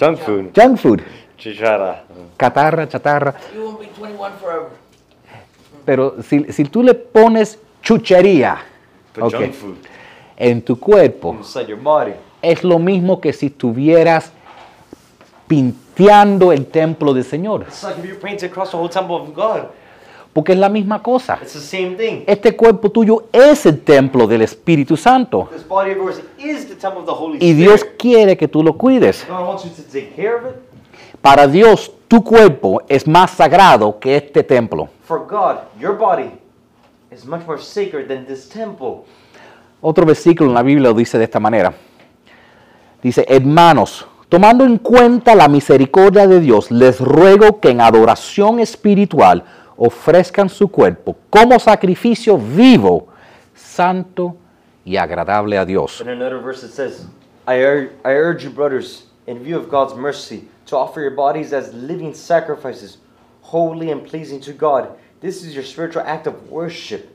Speaker 2: Junk food.
Speaker 3: Junk food,
Speaker 2: Chichara.
Speaker 3: catarra, chatarra.
Speaker 1: You won't be 21 forever.
Speaker 3: Pero si, si tú le pones chuchería
Speaker 2: But
Speaker 3: Ok.
Speaker 2: junk food
Speaker 3: en tu cuerpo,
Speaker 2: your body.
Speaker 3: es lo mismo que si estuvieras pinteando el templo del Señor. Porque es la misma cosa.
Speaker 2: It's the same thing.
Speaker 3: Este cuerpo tuyo es el templo del Espíritu Santo.
Speaker 2: This body of yours is the temple of the Holy
Speaker 3: Y Dios
Speaker 2: Spirit.
Speaker 3: quiere que tú lo cuides.
Speaker 2: God wants you to take care of it.
Speaker 3: Para Dios, tu cuerpo es más sagrado que este templo.
Speaker 2: For God, your body is much more sacred than this temple.
Speaker 3: Otro versículo en la Biblia lo dice de esta manera. Dice, hermanos, tomando en cuenta la misericordia de Dios, les ruego que en adoración espiritual ofrezcan su cuerpo como sacrificio vivo, santo y agradable a Dios.
Speaker 2: In another verse it says, I, ur- I urge you, brothers, in view of God's mercy, to offer your bodies as living sacrifices, holy and pleasing to God. This is your spiritual act of worship.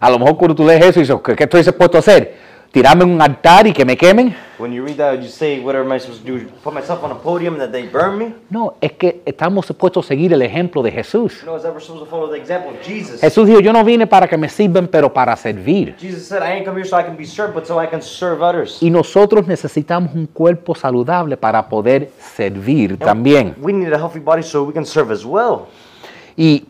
Speaker 3: A lo mejor cuando tú lees eso y dices, ¿qué, estoy dispuesto a hacer? ¿Tirarme en un altar y que me quemen?
Speaker 2: When you read that, you say, What am I supposed to do? Put myself on a podium and that they burn me?
Speaker 3: No, es que estamos supuestos a seguir el ejemplo de Jesús.
Speaker 2: No, is that we're supposed to follow the example of Jesus?
Speaker 3: Jesús dijo, yo no vine para que me sirvan, pero para servir.
Speaker 2: Jesus said, I ain't come here so I can be served, but so I can serve others.
Speaker 3: Y nosotros necesitamos un cuerpo saludable para poder servir también.
Speaker 2: We need a healthy body so we can serve as well.
Speaker 3: Y,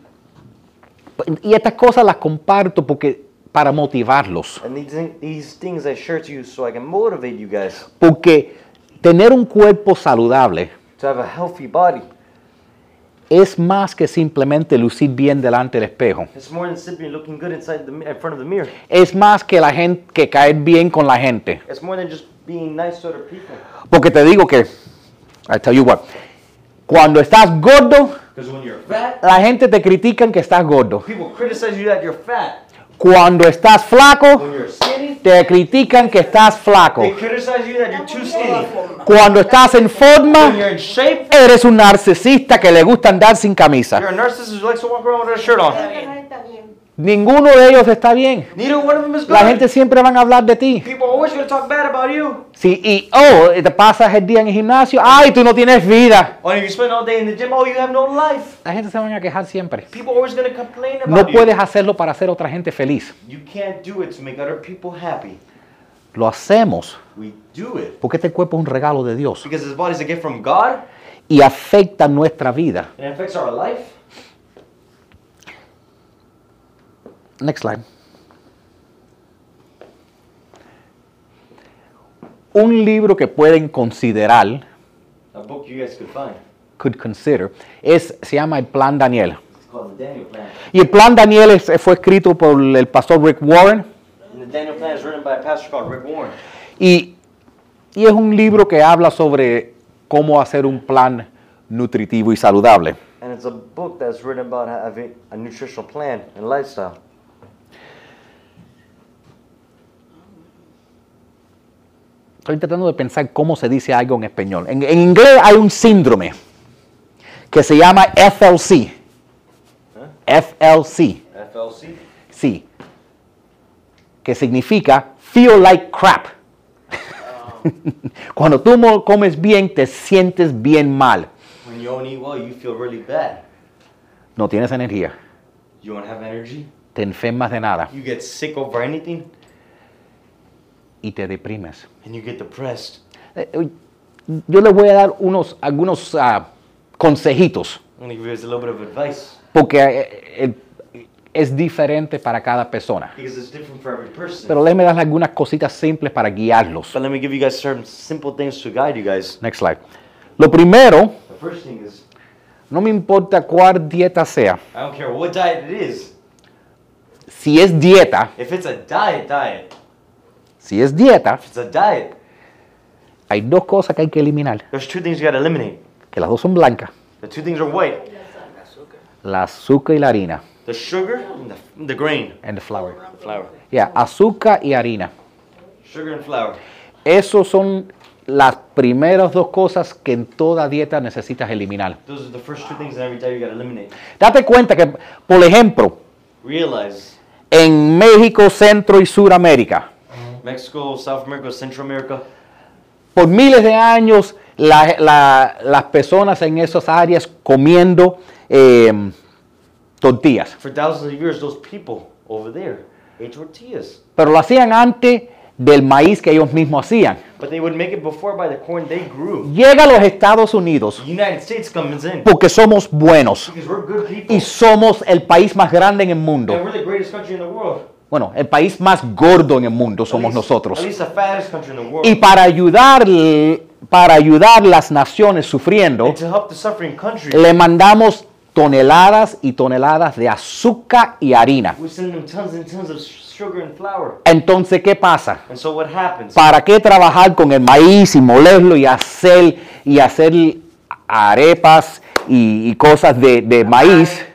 Speaker 3: y estas cosas las comparto porque para motivarlos.
Speaker 2: And these, thi- these things I share to you so I can motivate you guys
Speaker 3: Porque tener un cuerpo saludable
Speaker 2: to have a healthy body.
Speaker 3: es más que simplemente lucir bien delante del espejo.
Speaker 2: It's more than simply looking good inside the, mi- in front of the mirror.
Speaker 3: Es más que la gente que caer bien con la gente.
Speaker 2: It's more than just being nice to other people.
Speaker 3: Porque te digo que, I tell you what, cuando estás gordo,
Speaker 2: when you're fat,
Speaker 3: la gente te critica que estás gordo.
Speaker 2: people criticize you that you're fat.
Speaker 3: Cuando estás flaco,
Speaker 2: When you're skinny,
Speaker 3: te critican que estás flaco.
Speaker 2: they criticize you that you're too skinny.
Speaker 3: Cuando estás en
Speaker 2: When
Speaker 3: forma,
Speaker 2: you're in shape,
Speaker 3: eres un narcisista que le gusta andar sin camisa.
Speaker 2: you're a
Speaker 3: Ninguno de ellos está bien. La gente siempre van a hablar de ti.
Speaker 2: People are always going to talk bad about you.
Speaker 3: Sí, y, oh, te pasas el día en el gimnasio, ay, tú no tienes vida.
Speaker 2: Or if you spend all day in the gym, oh, you have no life.
Speaker 3: La gente se van a quejar siempre. No puedes hacerlo para hacer otra gente feliz.
Speaker 2: you. You can't do it to make other people happy.
Speaker 3: Lo hacemos porque este cuerpo es un regalo de Dios
Speaker 2: because this body is a gift from God
Speaker 3: y afecta nuestra vida.
Speaker 2: and it affects our life.
Speaker 3: Next slide. Un libro que pueden considerar,
Speaker 2: A book you guys could find.
Speaker 3: could consider, es, se llama El Plan Daniel.
Speaker 2: The Daniel Plan.
Speaker 3: Y el Plan Daniel es- fue escrito por el pastor Rick Warren. y, y es un libro que habla sobre cómo hacer un plan nutritivo y saludable.
Speaker 2: And it's a book that's written about having a nutritional plan and lifestyle.
Speaker 3: Estoy tratando de pensar cómo se dice algo en español. En, en inglés hay un síndrome que se llama FLC. FLC,
Speaker 2: FLC.
Speaker 3: sí. Que significa feel like crap. Cuando tú mo- comes bien, te sientes bien mal.
Speaker 2: When you don't eat well, you feel really bad.
Speaker 3: No tienes energía.
Speaker 2: You don't have energy.
Speaker 3: Te enfermas de nada
Speaker 2: You get sick over anything,
Speaker 3: y te deprimes.
Speaker 2: and you get depressed.
Speaker 3: Eh, Yo les voy a dar unos, algunos ah, consejitos.
Speaker 2: I'm give you a little bit of advice
Speaker 3: porque eh, eh, es diferente para cada persona.
Speaker 2: because it's different for every person.
Speaker 3: Pero darles algunas cositas simples para guiarlos.
Speaker 2: But let me give you guys some simple things to guide you guys.
Speaker 3: Next slide. Lo primero,
Speaker 2: The first thing is,
Speaker 3: no me importa cuál dieta sea.
Speaker 2: I don't care what diet it is.
Speaker 3: Si es dieta,
Speaker 2: If it's a diet, diet.
Speaker 3: Si es dieta,
Speaker 2: it's a diet,
Speaker 3: hay dos cosas que hay que eliminar,
Speaker 2: there's two things you gotta eliminate.
Speaker 3: que las dos son blancas,
Speaker 2: The two things are white:
Speaker 3: la azúcar y la harina.
Speaker 2: the sugar and the, the grain,
Speaker 3: And the flour.
Speaker 2: flour.
Speaker 3: Ya, azúcar y harina.
Speaker 2: Sugar and flour.
Speaker 3: Esos son las primeras dos cosas que en toda dieta necesitas eliminar.
Speaker 2: Those are the first two things in every diet you gotta eliminate.
Speaker 3: Date cuenta que, por ejemplo,
Speaker 2: Realize
Speaker 3: en México, Centro y Suramérica,
Speaker 2: Mexico, South America, Central America,
Speaker 3: por miles de años la- la- las personas en esas áreas comiendo eh, tortillas.
Speaker 2: for thousands of years, those people over there ate tortillas.
Speaker 3: Pero lo hacían antes del maíz que ellos mismos hacían.
Speaker 2: But they would make it before by the corn they grew.
Speaker 3: Llega a los Estados Unidos
Speaker 2: The United States comes in
Speaker 3: porque somos buenos
Speaker 2: because we're good people.
Speaker 3: y somos el país más grande en el
Speaker 2: And
Speaker 3: mundo. Bueno, el país más gordo en el mundo somos nosotros. Y para ayudar, para ayudar las naciones sufriendo, le mandamos toneladas y toneladas de azúcar y harina.
Speaker 2: we send them tons and tons of sugar and flour.
Speaker 3: Entonces, ¿qué pasa?
Speaker 2: And so what happens?
Speaker 3: ¿Para qué trabajar con el maíz y molerlo y hacer, y hacer arepas y, y cosas de, de maíz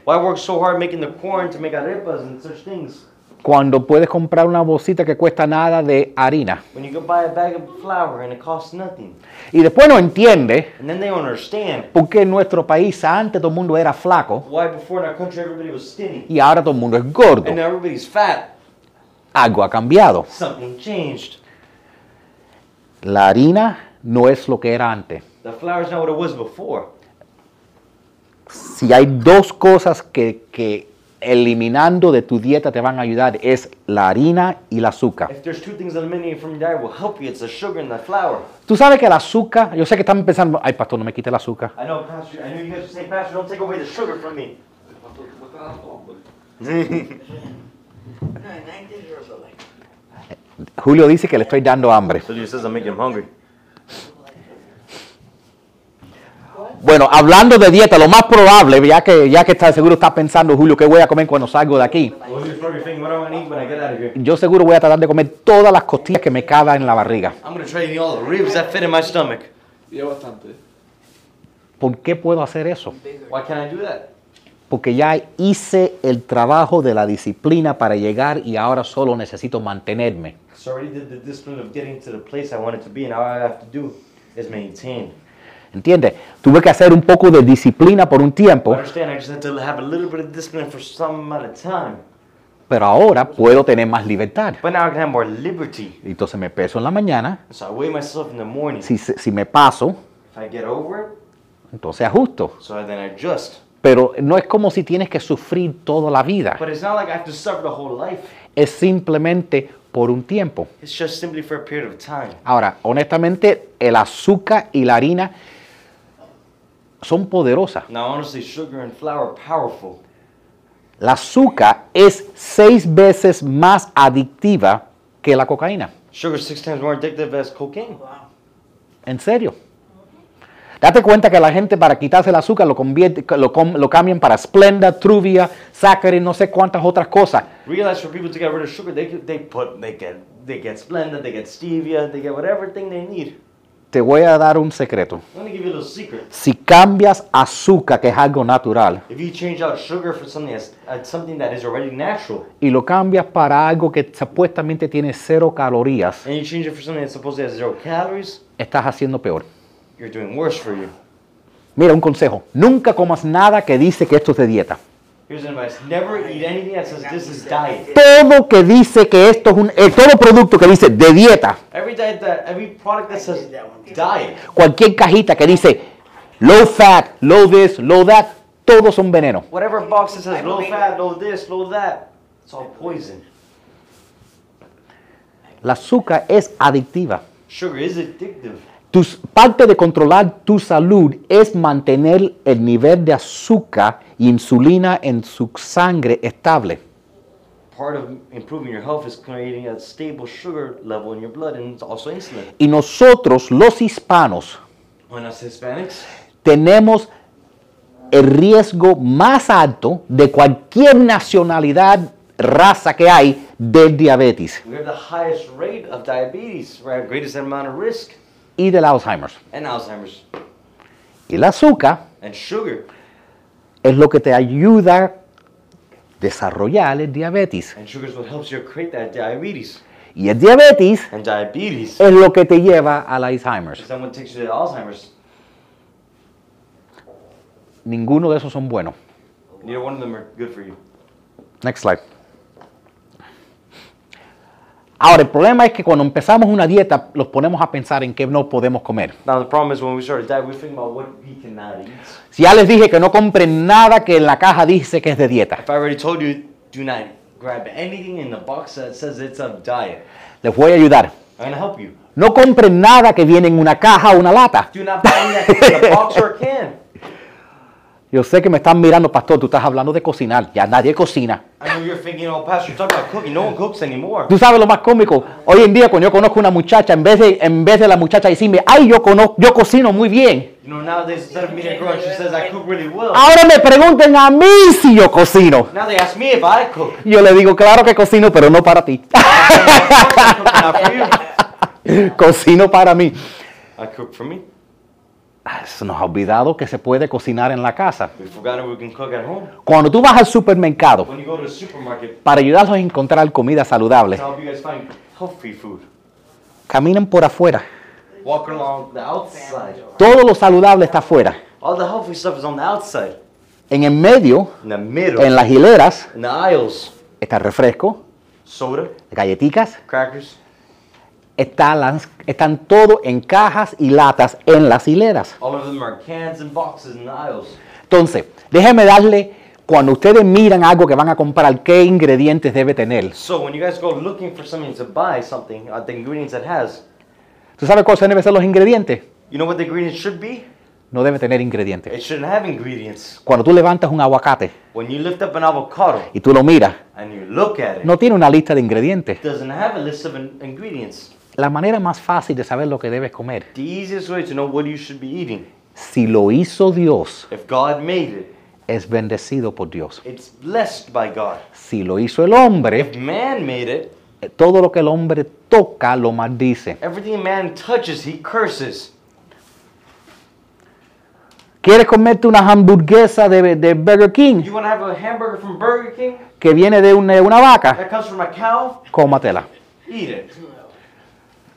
Speaker 3: Cuando puedes comprar una bolsita que cuesta nada de harina?
Speaker 2: When you go buy a bag of flour and it costs nothing.
Speaker 3: Y después no entiende
Speaker 2: And then they don't understand
Speaker 3: por qué en nuestro país antes todo el mundo era flaco
Speaker 2: why before in our country everybody was skinny.
Speaker 3: y ahora todo el mundo es gordo.
Speaker 2: And now everybody's fat.
Speaker 3: Algo ha cambiado.
Speaker 2: Something changed.
Speaker 3: La harina no es lo que era antes.
Speaker 2: The flour's not what it was before.
Speaker 3: Si hay dos cosas que, que eliminando de tu dieta te van a ayudar es la harina y el azúcar.
Speaker 2: If there's two things eliminating from your diet will help you, it's the sugar and the flour.
Speaker 3: Tú sabes que el azúcar, yo sé que están pensando, ay pastor, no me quite el azúcar.
Speaker 2: I know, Pastor. I know you guys are saying, Pastor, don't take away the sugar from me.
Speaker 3: Julio dice que le estoy dando hambre.
Speaker 2: So he says I'm making him hungry.
Speaker 3: Bueno, hablando de dieta, lo más probable, ya que, ya que está, seguro está pensando Julio, ¿qué voy a comer cuando salgo de aquí? Yo seguro voy a tratar de comer todas las costillas que me caben en la barriga.
Speaker 2: I'm gonna try eating all the ribs that fit in my stomach.
Speaker 1: Ya bastante.
Speaker 3: ¿Por qué puedo hacer eso? Porque ya hice el trabajo de la disciplina para llegar y ahora solo necesito mantenerme.
Speaker 2: So
Speaker 3: ¿Entiendes? Tuve que hacer un poco de disciplina por un
Speaker 2: I
Speaker 3: tiempo,
Speaker 2: understand I just have to have a little bit of discipline for some amount of time.
Speaker 3: pero ahora puedo tener más libertad.
Speaker 2: But now I can have more liberty.
Speaker 3: Entonces me peso en la mañana,
Speaker 2: So I weigh myself in the morning.
Speaker 3: si, si me paso,
Speaker 2: If I get over it,
Speaker 3: entonces ajusto.
Speaker 2: so then I adjust.
Speaker 3: Pero no es como si tienes que sufrir toda la vida,
Speaker 2: But it's not like I have to suffer the whole life.
Speaker 3: es simplemente por un tiempo.
Speaker 2: It's just simply for a period of time.
Speaker 3: Ahora, honestamente, el azúcar y la harina son poderosas.
Speaker 2: Now, honestly, sugar and flour are powerful.
Speaker 3: El azúcar es seis veces más adictiva que la cocaína.
Speaker 2: Sugar is six times more addictive as cocaine.
Speaker 3: En serio. Date cuenta que la gente para quitarse el azúcar lo, convierte, lo, lo cambian para Splenda, Truvia, Saccharin, no sé cuántas otras cosas.
Speaker 2: Realize for people to get rid of sugar, they they put they get they get Splenda, they get stevia, they get whatever thing they need.
Speaker 3: Te voy a dar un secreto. Si cambias azúcar, que es algo natural,
Speaker 2: If you change out sugar for something that's something that is already natural,
Speaker 3: y lo cambias para algo que supuestamente tiene cero calorías,
Speaker 2: and you change it for something that supposedly has zero calories,
Speaker 3: estás haciendo peor.
Speaker 2: you're doing worse for you.
Speaker 3: Mira, un consejo. Nunca comas nada que dice que esto es de dieta.
Speaker 2: Here's an advice: never eat anything that says this is diet.
Speaker 3: Todo que dice que esto es un... eh, todo producto que dice de dieta,
Speaker 2: Every diet that every product that says diet,
Speaker 3: cualquier cajita que dice low fat, low this, low that, todos son veneno.
Speaker 2: whatever box that says low fat, low this, low that, it's all poison.
Speaker 3: La azúcar es adictiva.
Speaker 2: Sugar is addictive.
Speaker 3: Tus, parte de controlar tu salud es mantener el nivel de azúcar y insulina en su sangre estable.
Speaker 2: Part of improving your health is creating a stable sugar level in your blood and it's also insulin.
Speaker 3: Y nosotros, los hispanos,
Speaker 2: Hispanics,
Speaker 3: tenemos el riesgo más alto de cualquier nacionalidad, raza que hay, del diabetes
Speaker 2: we have the highest rate of diabetes, right? Greatest amount of risk,
Speaker 3: y del Alzheimer's.
Speaker 2: and Alzheimer's.
Speaker 3: Y el azúcar
Speaker 2: And sugar.
Speaker 3: es lo que te ayuda a desarrollar el diabetes.
Speaker 2: And sugar is what helps you create that diabetes.
Speaker 3: Y el diabetes
Speaker 2: And diabetes
Speaker 3: es lo que te lleva al Alzheimer's.
Speaker 2: is then what takes you to Alzheimer's.
Speaker 3: Ninguno de esos son buenos.
Speaker 2: Neither one of them are good for you.
Speaker 3: Next slide. Ahora, el problema es que cuando empezamos una dieta, los ponemos a pensar en qué no podemos comer.
Speaker 2: Now.
Speaker 3: Si ya les dije que no compren nada que en la caja dice que es de dieta,
Speaker 2: If I already told you, do not grab anything in the box that says it's a diet.
Speaker 3: les voy a ayudar.
Speaker 2: I'm gonna help you.
Speaker 3: No compren nada que viene en una caja o una lata.
Speaker 2: Do not buy anything in a box or a can.
Speaker 3: Yo sé que me están mirando, pastor, tú estás hablando de cocinar. Ya nadie cocina.
Speaker 2: Oh.
Speaker 3: Tú sabes lo más cómico. Hoy en día, cuando yo conozco una muchacha, en vez de, en vez de la muchacha decirme, ay, yo, conozco, yo cocino muy bien.
Speaker 2: You know, nowadays, instead of meeting a girl and she says, I cook really well.
Speaker 3: Ahora me pregunten a mí si yo cocino.
Speaker 2: Now they ask me if I cook.
Speaker 3: Yo le digo, claro que cocino, pero no para ti. Cocino para mí.
Speaker 2: I cook for me.
Speaker 3: Ah, Se nos ha olvidado que se puede cocinar en la casa.
Speaker 2: We forgot we can cook at home.
Speaker 3: Cuando tú vas al supermercado para ayudarlos a encontrar comida saludable, caminan por afuera.
Speaker 2: Walk along the outside.
Speaker 3: Todo lo saludable está afuera.
Speaker 2: All the healthy stuff is on the outside.
Speaker 3: En el medio,
Speaker 2: In the middle,
Speaker 3: en las hileras,
Speaker 2: in the aisles,
Speaker 3: está el refresco, galletitas,
Speaker 2: crackers.
Speaker 3: Está las- están todo en cajas y latas en las hileras.
Speaker 2: All of them are cans and boxes the aisles.
Speaker 3: Entonces, déjeme darle, cuando ustedes miran algo que van a comprar, qué ingredientes debe tener.
Speaker 2: So when you guys go looking for something to buy something, uh, the ingredients it has,
Speaker 3: ¿Tú sabes cuáles deben ser los ingredientes?
Speaker 2: you know what the ingredients should be?
Speaker 3: No debe tener ingredientes.
Speaker 2: It shouldn't have ingredients.
Speaker 3: Cuando tú levantas un aguacate
Speaker 2: When you lift up an avocado
Speaker 3: y tú lo miras,
Speaker 2: and you look at it,
Speaker 3: no tiene una lista de ingredientes.
Speaker 2: it doesn't have a list of in- ingredients.
Speaker 3: La manera más fácil de saber lo que debes comer,
Speaker 2: The easiest way to know what you should be eating,
Speaker 3: si lo hizo Dios,
Speaker 2: if God made it,
Speaker 3: es bendecido por Dios.
Speaker 2: it's blessed by God.
Speaker 3: Si lo hizo el hombre,
Speaker 2: If man made it,
Speaker 3: eh, todo lo que el hombre toca lo maldice.
Speaker 2: everything man touches, he curses.
Speaker 3: ¿Quieres comerte una hamburguesa de, de Burger King
Speaker 2: You want to have a hamburger from Burger King
Speaker 3: que viene de una, de una vaca?
Speaker 2: that comes from a cow?
Speaker 3: Cómatela.
Speaker 2: Eat it.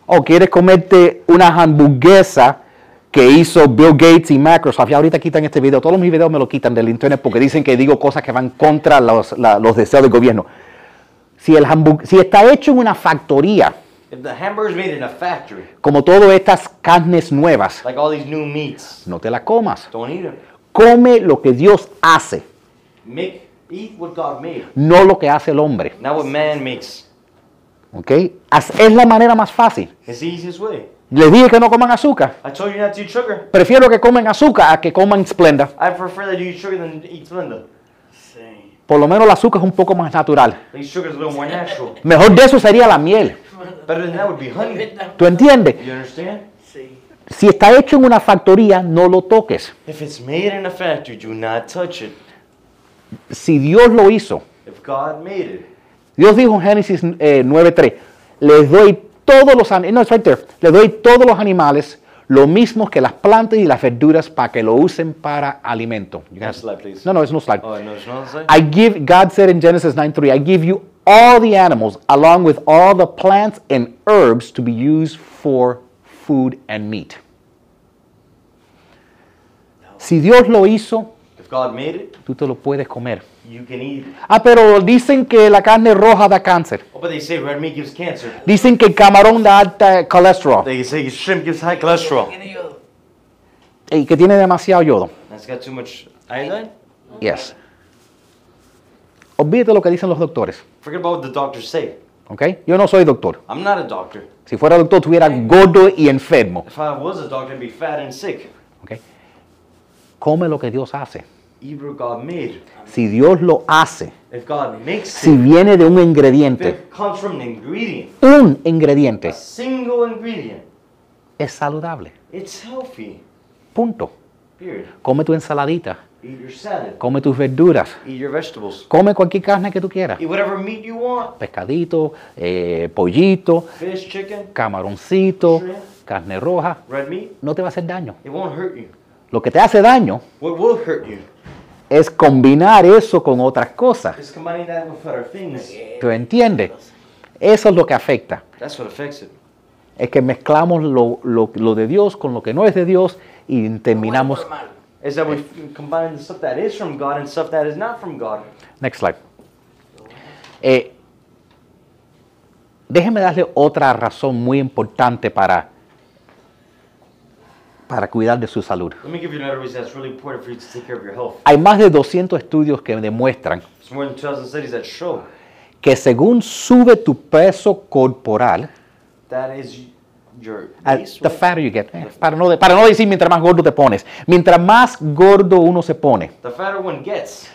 Speaker 3: O quieres comerte una hamburguesa que hizo Bill Gates y Microsoft. Y ahorita quitan este video. Todos mis videos me lo quitan del internet porque dicen que digo cosas que van contra los, la- los deseos del gobierno. Si, el si está hecho en una factoría,
Speaker 2: If the made in a factory,
Speaker 3: como todas estas carnes nuevas,
Speaker 2: like all these new meats,
Speaker 3: no te la comas.
Speaker 2: don't eat them.
Speaker 3: Come lo que Dios hace,
Speaker 2: Make eat what God made,
Speaker 3: no lo que hace el hombre.
Speaker 2: not what man makes.
Speaker 3: ¿Ok? As- Es la manera más fácil.
Speaker 2: It's the easiest way.
Speaker 3: Les dije que no coman azúcar.
Speaker 2: I told you not to eat sugar.
Speaker 3: Prefiero que comen azúcar a que coman Splenda.
Speaker 2: I prefer that you eat sugar than eat Splenda.
Speaker 3: Por lo menos el azúcar es un poco más natural.
Speaker 2: At least sugar's a little more natural.
Speaker 3: Mejor de eso sería la miel.
Speaker 2: Better than that would be honey.
Speaker 3: ¿Tú entiendes?
Speaker 2: You understand?
Speaker 1: Sí.
Speaker 3: Si está hecho en una factoría, no lo toques.
Speaker 2: If it's made in a factory, do not touch it.
Speaker 3: Si Dios lo hizo,
Speaker 2: If God made it,
Speaker 3: Dios dijo en Génesis eh, 9.3, les doy todos los animales, no, it's right there, les doy todos los animales, lo mismo que las plantas y las verduras para que lo usen para alimento. You
Speaker 2: slide, please.
Speaker 3: No, no, it's no slide.
Speaker 2: Oh, no, it's not slide?
Speaker 3: I give, God said in Genesis 9:3, I give you all the animals along with all the plants and herbs to be used for food and meat. Si Dios lo hizo,
Speaker 2: God made it,
Speaker 3: tú te lo puedes comer.
Speaker 2: you can eat it.
Speaker 3: Ah, pero dicen que la carne roja da cáncer.
Speaker 2: Oh, but they say red meat gives cancer.
Speaker 3: Dicen que el camarón da alta colesterol
Speaker 2: They say shrimp gives high cholesterol.
Speaker 3: y que tiene demasiado yodo.
Speaker 2: That's got too much iodine?
Speaker 3: Yes. Olvídate lo que dicen los doctores,
Speaker 2: Forget about what the doctors say.
Speaker 3: ¿ok? Yo no soy doctor.
Speaker 2: I'm not a doctor.
Speaker 3: Si fuera doctor, estuviera gordo y enfermo,
Speaker 2: If I was a doctor, I'd be fat and sick.
Speaker 3: ¿ok? Come lo que Dios hace. Si Dios lo hace, si viene de un ingrediente, un ingrediente, es saludable.
Speaker 2: it's healthy.
Speaker 3: Punto. Come tu ensaladita,
Speaker 2: Eat your salad.
Speaker 3: come tus verduras,
Speaker 2: Eat your vegetables.
Speaker 3: come cualquier carne que tú quieras. Pescadito, eh, pollito, camaroncito, carne roja.
Speaker 2: red meat.
Speaker 3: No te va a hacer daño.
Speaker 2: It won't hurt you.
Speaker 3: Lo que te hace daño Es combinar eso con otras cosas. ¿Tú entiendes? Eso es lo que afecta.
Speaker 2: That's what affects it.
Speaker 3: Es que mezclamos lo, lo- lo de Dios con lo que no es de Dios y terminamos. Next slide. Eh, déjeme darle otra razón muy importante para, para cuidar de su salud.
Speaker 2: Let me give you another reason that's really important for you to take care of your health.
Speaker 3: Hay más de 200 estudios que demuestran
Speaker 2: There's more than 2,000 studies that show
Speaker 3: que según sube tu peso corporal,
Speaker 2: that is your base
Speaker 3: the fatter you get. Eh, para, no, para no decir mientras más gordo te pones. Mientras más gordo uno se pone,
Speaker 2: The fatter one gets,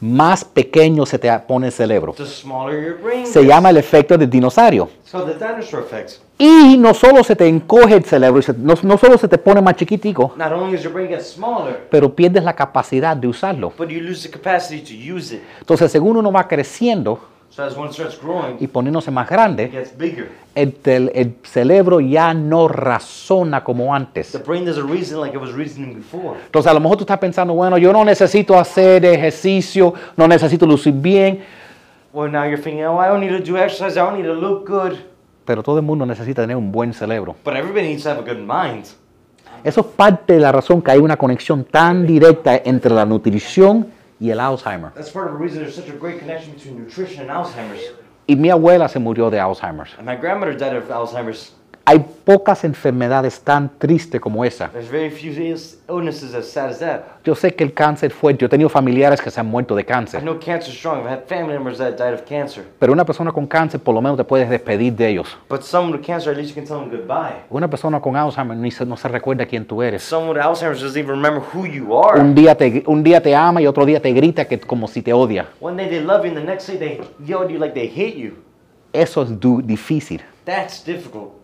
Speaker 3: más pequeño se te pone el cerebro. Se llama el efecto del dinosaurio. Y no solo se te encoge el cerebro, no, no solo se te pone más chiquitico,
Speaker 2: smaller,
Speaker 3: pero pierdes la capacidad de usarlo. Entonces, según uno va creciendo
Speaker 2: So as one starts growing,
Speaker 3: y poniéndose más
Speaker 2: it
Speaker 3: grande,
Speaker 2: gets bigger.
Speaker 3: el, tel- el cerebro ya no razona como antes.
Speaker 2: The brain doesn't reason like it was reasoning before.
Speaker 3: Entonces, a lo mejor tú estás pensando, bueno, yo no necesito hacer ejercicio, no necesito lucir bien,
Speaker 2: Well, now you're thinking, oh, I don't need to do exercise. I don't need to look good.
Speaker 3: pero todo el mundo necesita tener un buen cerebro.
Speaker 2: But everybody needs to have a good mind.
Speaker 3: Eso es parte de la razón que hay una conexión tan directa entre la nutrición y el Alzheimer.
Speaker 2: That's part of the reason there's such a great connection between nutrition and Alzheimer's.
Speaker 3: Y mi abuela se murió de Alzheimer.
Speaker 2: And my grandmother died of Alzheimer's.
Speaker 3: Hay pocas enfermedades tan tristes como esa.
Speaker 2: Very few as sad as that.
Speaker 3: Yo sé que el cáncer es fuerte. Yo he tenido familiares que se han muerto de
Speaker 2: I
Speaker 3: cáncer.
Speaker 2: know cancer's strong. I've had family members that died of cancer.
Speaker 3: Pero una persona con cáncer por lo menos te puedes despedir de ellos.
Speaker 2: But someone with cancer, at least you can tell them goodbye.
Speaker 3: Una persona con Alzheimer ni se- no se recuerda quién tú eres.
Speaker 2: Someone with Alzheimer's doesn't even remember who you are.
Speaker 3: Un día, te, un día te ama y otro día te grita que, como si te odia.
Speaker 2: One day they love you, and the next day they yell at you like they hate you.
Speaker 3: Eso es difícil.
Speaker 2: That's difficult.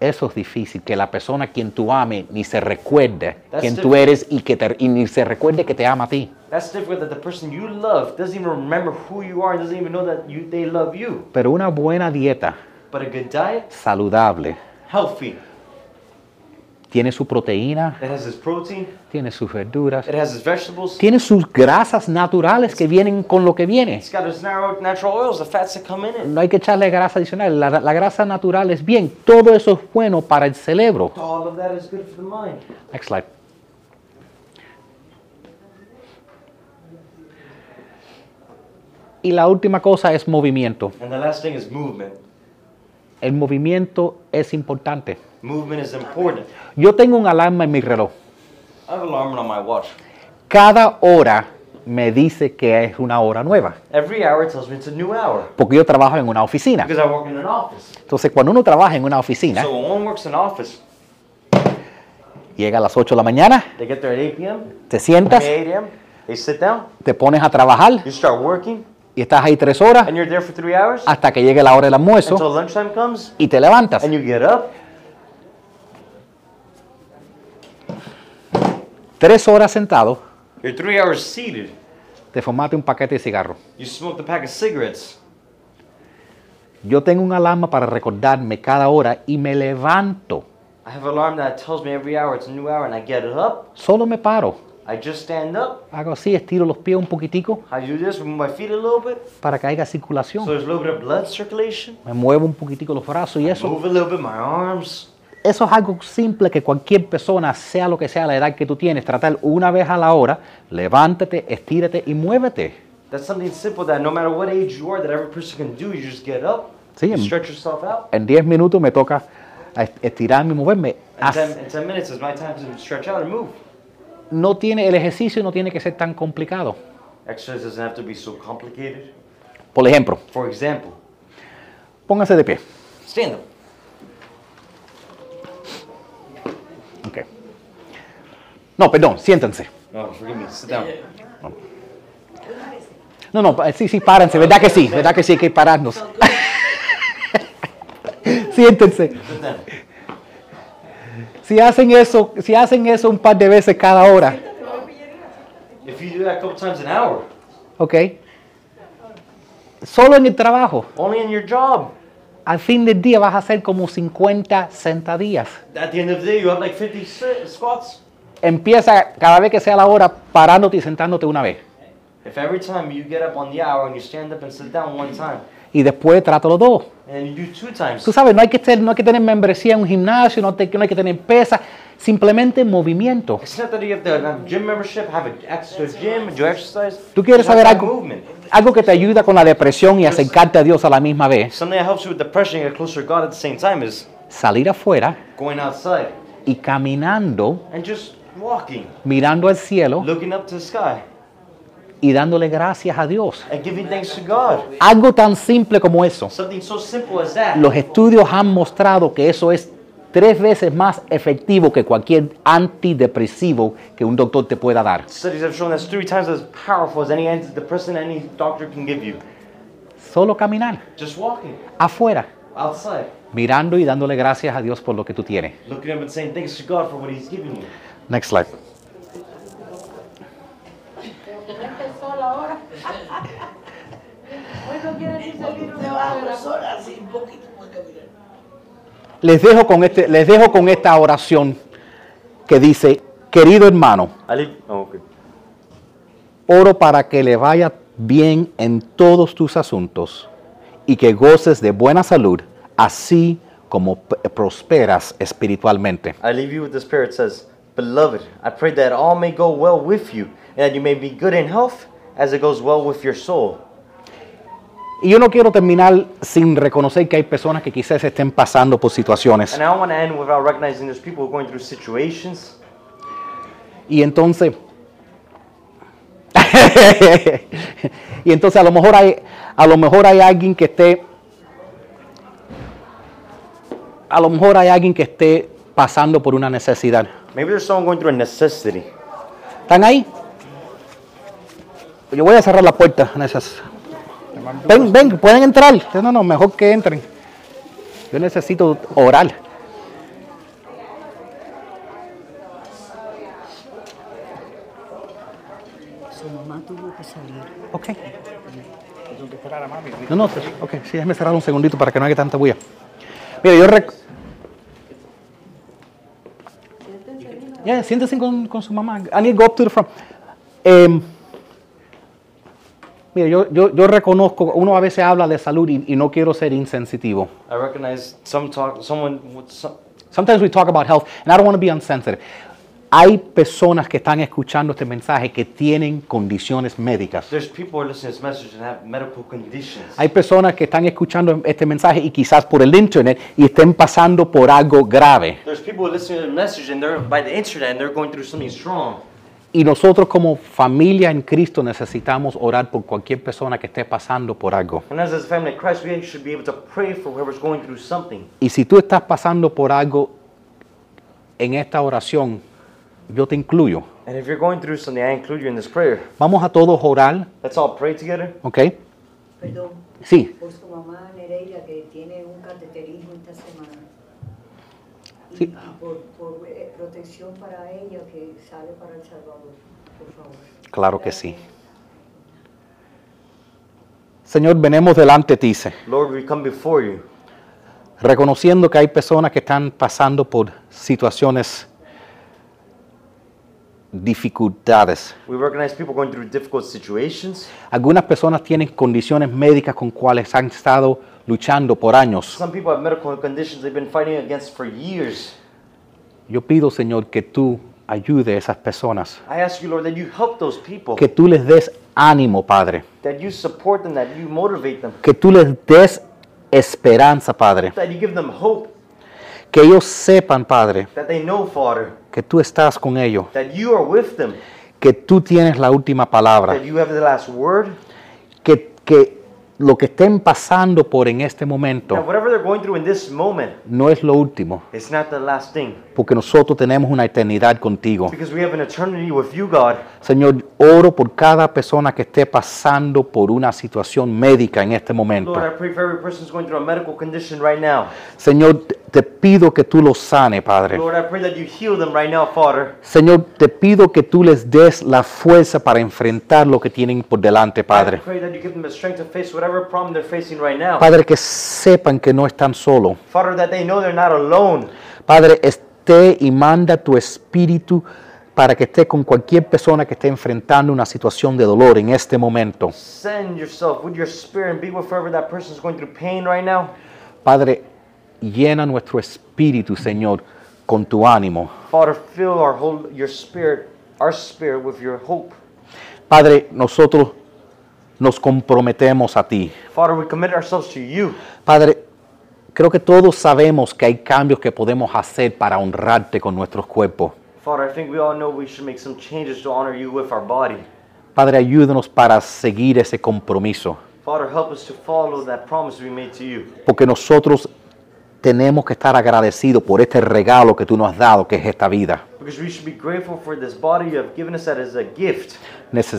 Speaker 3: Eso es difícil, que la persona a quien tú ames ni se recuerde
Speaker 2: That's
Speaker 3: quién tú eres y, que te- y ni se recuerde que te ama a ti.
Speaker 2: That's difficult that the person you love doesn't even remember who you are and doesn't even know that you, they love you.
Speaker 3: Pero una buena dieta
Speaker 2: But a good diet,
Speaker 3: saludable
Speaker 2: healthy.
Speaker 3: Tiene su proteína,
Speaker 2: It has its protein,
Speaker 3: tiene sus verduras,
Speaker 2: it has its vegetables,
Speaker 3: tiene sus grasas naturales que vienen con lo que viene.
Speaker 2: it's got its narrow, natural oils, the fats that come in it.
Speaker 3: No hay que echarle grasa adicional. La, la grasa natural es bien. Todo eso es bueno para el cerebro.
Speaker 2: All of that is good for the mind.
Speaker 3: Next slide. Y la última cosa es movimiento.
Speaker 2: And the last thing is movement.
Speaker 3: El movimiento es importante.
Speaker 2: Movement is important.
Speaker 3: Yo tengo un alarma en mi reloj.
Speaker 2: I have alarm on my watch.
Speaker 3: Cada hora me dice que es una hora nueva,
Speaker 2: Every hour tells me it's a new hour
Speaker 3: porque yo trabajo en una oficina.
Speaker 2: because I work in an office.
Speaker 3: Entonces, cuando uno trabaja en una oficina,
Speaker 2: So when one works in an office,
Speaker 3: llega a las 8 de la mañana,
Speaker 2: they get there at 8 p.m.,
Speaker 3: te sientas,
Speaker 2: 8 a.m., they sit down,
Speaker 3: te pones a trabajar
Speaker 2: you start working,
Speaker 3: y estás ahí tres horas
Speaker 2: and you're there for three hours
Speaker 3: hasta que llegue la hora del almuerzo
Speaker 2: until lunchtime comes,
Speaker 3: y te levantas.
Speaker 2: and you get up.
Speaker 3: Tres horas sentado,
Speaker 2: You're three hours seated.
Speaker 3: te fumaste un paquete de cigarros.
Speaker 2: You smoked a pack of cigarettes.
Speaker 3: Yo tengo un alarma para recordarme cada hora y me levanto
Speaker 2: I have an alarm that tells me every hour it's a new hour, and I get up.
Speaker 3: Solo me paro,
Speaker 2: I just stand up.
Speaker 3: hago así, estiro los pies un poquitico
Speaker 2: I do this, move my feet a little bit,
Speaker 3: para que haya
Speaker 2: so
Speaker 3: circulación.
Speaker 2: there's a little bit of blood circulation.
Speaker 3: Me muevo un poquitico los brazos y eso.
Speaker 2: Move a little bit my arms.
Speaker 3: Eso es algo simple que cualquier persona, sea lo que sea la edad que tú tienes, tratar una vez a la hora, levántate, estírate y muévete.
Speaker 2: That's something simple that no matter what age you are, that every person can do. You just get up,
Speaker 3: Sí,
Speaker 2: you stretch yourself out.
Speaker 3: En 10 minutos me toca estirarme y moverme.
Speaker 2: In
Speaker 3: Haz-
Speaker 2: 10, in 10 minutes is my time to stretch out and move.
Speaker 3: No tiene, el ejercicio no tiene que ser tan complicado.
Speaker 2: Exercise doesn't have to be so complicated.
Speaker 3: Por ejemplo,
Speaker 2: For example,
Speaker 3: póngase de pie.
Speaker 2: stand up.
Speaker 3: No, perdón, siéntense.
Speaker 2: No, forgive me. Sit down.
Speaker 3: No, no, sí, sí, párense, ¿verdad que sí? ¿Verdad que sí hay que pararnos? Siéntense. Si hacen eso, si hacen eso un par de veces cada hora,
Speaker 2: If you do that a couple times an hour,
Speaker 3: ¿ok? Solo en el trabajo,
Speaker 2: only in your job,
Speaker 3: al fin del día vas a hacer como 50 sentadillas.
Speaker 2: at the end of the day, you have like 50 sit- squats.
Speaker 3: Empieza cada vez que sea la hora parándote y sentándote una vez.
Speaker 2: If every time you get up on the hour and you stand up and sit down one time,
Speaker 3: Y después trátalo dos.
Speaker 2: and you do two times,
Speaker 3: Tú sabes, no hay que, ser- no hay que tener membresía en un gimnasio, no, te- no hay que tener pesa, simplemente movimiento.
Speaker 2: it's not that you have to have gym membership, have a- access to a gym, do exercise.
Speaker 3: ¿Tú quieres saber algo?
Speaker 2: Movement.
Speaker 3: Algo que te ayuda con la depresión y acercarte a Dios a la misma vez.
Speaker 2: Something that helps you with depression and get closer to God at the same time is
Speaker 3: Salir afuera
Speaker 2: going outside
Speaker 3: y caminando,
Speaker 2: and just walking,
Speaker 3: mirando al cielo
Speaker 2: looking up to the sky,
Speaker 3: y dándole gracias a Dios.
Speaker 2: and giving thanks to God.
Speaker 3: Algo tan simple como eso.
Speaker 2: Something so simple as that.
Speaker 3: Los estudios han mostrado que eso es tres veces más efectivo que cualquier antidepresivo que un doctor te pueda dar. Solo caminar
Speaker 2: Just walking
Speaker 3: afuera,
Speaker 2: outside,
Speaker 3: mirando y dándole gracias a Dios por lo que tú tienes.
Speaker 2: looking up and saying thanks to God for what He's given you.
Speaker 3: Next slide. Les dejo con este, les dejo con esta oración que dice, querido hermano.
Speaker 2: Oh,
Speaker 3: oro para que le vaya bien en todos tus asuntos y que goces de buena salud, así como prosperas espiritualmente.
Speaker 2: I leave you with this prayer. It says, Beloved, I pray that all may go well with you, and that you may be good in health as it goes well with your soul.
Speaker 3: Y yo no quiero terminar sin reconocer que hay personas que quizás estén pasando por situaciones.
Speaker 2: And I don't want to end without recognizing there's people who are going through situations.
Speaker 3: Y entonces, y entonces a lo mejor hay, a lo mejor hay alguien que esté, a lo mejor hay alguien que esté pasando por una necesidad.
Speaker 2: Maybe there's someone going through a necessity.
Speaker 3: ¿Están ahí? Yo voy a cerrar la puerta. Necesas- Ven, ven, pueden entrar. No, no, mejor que entren. Yo necesito orar.
Speaker 4: Su mamá tuvo que salir.
Speaker 3: Ok. No, no, ok, sí, déjeme cerrar un segundito para que no haya tanta bulla. Mira, yo rec... Ya, siéntese con, con su mamá. I need to go up to the front. Em, mira, yo, yo, yo reconozco, uno a veces habla de salud y, y no quiero ser insensitivo.
Speaker 2: I recognize some talk, someone some,
Speaker 3: Sometimes we talk about health, and I don't want to be insensitive. Hay personas que están escuchando este mensaje que tienen condiciones médicas.
Speaker 2: There's people who are listening to this message and have medical conditions.
Speaker 3: Hay personas que están escuchando este mensaje y quizás por el internet y estén pasando por algo grave.
Speaker 2: There's people who listen to the message and they're by the internet and they're going through something strong.
Speaker 3: Y nosotros como familia en Cristo necesitamos orar por cualquier persona que esté pasando por algo.
Speaker 2: And as a family of Christ, we should be able to pray for whoever's going through something.
Speaker 3: Y si tú estás pasando por algo en esta oración, yo te incluyo.
Speaker 2: And if you're going through something, I include you in this prayer.
Speaker 3: Vamos a todos orar,
Speaker 2: Let's all pray together.
Speaker 3: ¿ok?
Speaker 4: Perdón,
Speaker 3: Sí,
Speaker 4: por su mamá Nereida que tiene un cateterismo esta semana. Y,
Speaker 3: Sí.
Speaker 4: y por, por, eh, protección para ella que sale para El Salvador, por favor.
Speaker 3: claro que sí. Señor, venemos delante de ti.
Speaker 2: Lord, we come before you.
Speaker 3: reconociendo que hay personas que están pasando por situaciones, dificultades.
Speaker 2: We recognize people going through difficult situations.
Speaker 3: Algunas personas tienen condiciones médicas con cuales han estado luchando por años.
Speaker 2: Some people have medical conditions they've been fighting against for years.
Speaker 3: Yo pido, Señor, que tú ayude a esas personas,
Speaker 2: I ask you, Lord, that you help those people,
Speaker 3: que tú les des ánimo, Padre,
Speaker 2: that you support them, that you motivate them,
Speaker 3: que tú les des esperanza, Padre,
Speaker 2: that you give them hope,
Speaker 3: que ellos sepan, Padre,
Speaker 2: that they know, Father,
Speaker 3: que tú estás con ellos,
Speaker 2: that you are with them,
Speaker 3: que tú tienes la última palabra,
Speaker 2: that you have the last word,
Speaker 3: que, que lo que estén pasando por en este momento
Speaker 2: whatever they're going through in this moment,
Speaker 3: no es lo último,
Speaker 2: it's not the last thing.
Speaker 3: porque nosotros tenemos una eternidad contigo.
Speaker 2: Because we have an eternity with you, God.
Speaker 3: Señor, oro por cada persona que esté pasando por una situación médica en este momento.
Speaker 2: Lord, I pray for every person who's going through a medical condition right now.
Speaker 3: Señor, te- pido que tú los sane, Padre.
Speaker 2: Lord, I pray that you heal them right now, Father.
Speaker 3: Señor, te pido que tú les des la fuerza para enfrentar lo que tienen por delante,
Speaker 2: I
Speaker 3: Padre.
Speaker 2: pray that you give them the strength to face whatever problem they're facing right now.
Speaker 3: Padre, que sepan que no están solos.
Speaker 2: Father, that they know they're not alone.
Speaker 3: Padre, esté y manda tu espíritu para que esté con cualquier persona que esté enfrentando una situación de dolor en este momento.
Speaker 2: Send yourself with your spirit and be with whoever that person is going through pain right now.
Speaker 3: Padre, llena nuestro espíritu, Señor, con tu ánimo.
Speaker 2: Father, fill our whole your spirit, our spirit with your hope.
Speaker 3: Padre, nosotros nos comprometemos a ti.
Speaker 2: Father, we commit ourselves to you.
Speaker 3: Padre, creo que todos sabemos que hay cambios que podemos hacer para honrarte con nuestros cuerpos.
Speaker 2: Father, I think we all know we should make some changes to honor you with our body.
Speaker 3: Padre, ayúdanos para seguir ese compromiso,
Speaker 2: Father, help us to follow that promise we made to you.
Speaker 3: porque nosotros tenemos que estar agradecidos por este regalo que tú nos has dado, que es esta vida.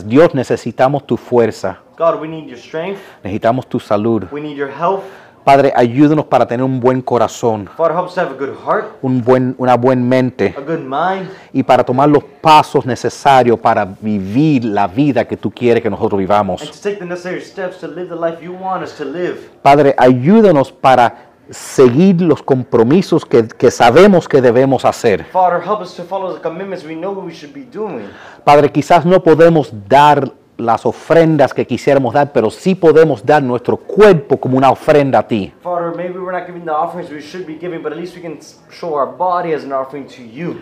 Speaker 3: Dios, necesitamos tu fuerza,
Speaker 2: God, we need your strength.
Speaker 3: necesitamos tu salud.
Speaker 2: We need your health.
Speaker 3: Padre, ayúdanos para tener un buen corazón,
Speaker 2: Father, help us have a good heart,
Speaker 3: un buen, una buena mente
Speaker 2: a good mind,
Speaker 3: y para tomar los pasos necesarios para vivir la vida que tú quieres que nosotros vivamos.
Speaker 2: and to take the necessary steps to live the life you want us to live.
Speaker 3: Padre, ayúdanos para seguir los compromisos que, que sabemos que debemos hacer.
Speaker 2: Father, help us to follow the commitments we know we should be doing.
Speaker 3: Padre, quizás no podemos dar las ofrendas que quisiéramos dar, pero sí podemos dar nuestro cuerpo como una ofrenda a ti.
Speaker 2: Father, maybe we're not giving the offerings we should be giving, but at least we can show our body as an offering to you.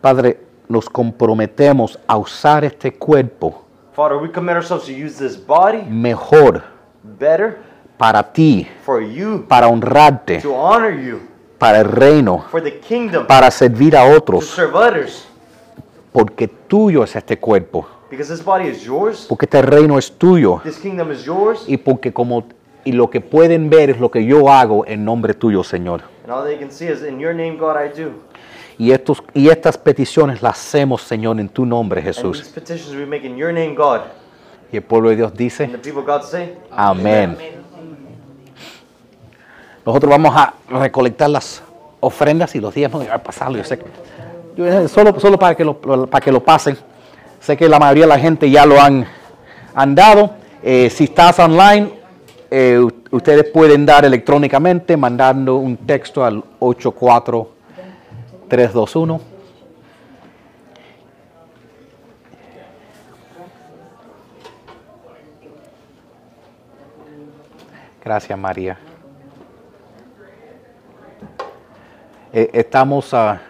Speaker 3: Padre, nos comprometemos a usar este cuerpo
Speaker 2: Father, we commit ourselves to use this body
Speaker 3: mejor
Speaker 2: better
Speaker 3: para ti,
Speaker 2: for you,
Speaker 3: para honrarte,
Speaker 2: to honor you,
Speaker 3: para el reino,
Speaker 2: for the kingdom,
Speaker 3: para servir a
Speaker 2: to
Speaker 3: otros,
Speaker 2: serve others.
Speaker 3: porque tuyo es este cuerpo,
Speaker 2: Because this body is yours,
Speaker 3: porque este reino es tuyo
Speaker 2: this kingdom is yours,
Speaker 3: y porque como y lo que pueden ver es lo que yo hago en nombre tuyo, Señor.
Speaker 2: and all they can see is in your name, God, I do.
Speaker 3: Y estos y estas peticiones las hacemos, Señor, en tu nombre,
Speaker 2: And these
Speaker 3: Jesús.
Speaker 2: petitions we make in your name, God.
Speaker 3: Y el pueblo de Dios
Speaker 2: And
Speaker 3: dice,
Speaker 2: the people of God say,
Speaker 3: amén. Nosotros vamos a recolectar las ofrendas y los días a pasarlo. Yo sé que- solo, solo para, que lo, para que lo pasen. Sé que la mayoría de la gente ya lo han, han dado. Eh, si estás online, eh, ustedes pueden dar electrónicamente mandando un texto al 84321. Gracias, María. Eh, estamos a...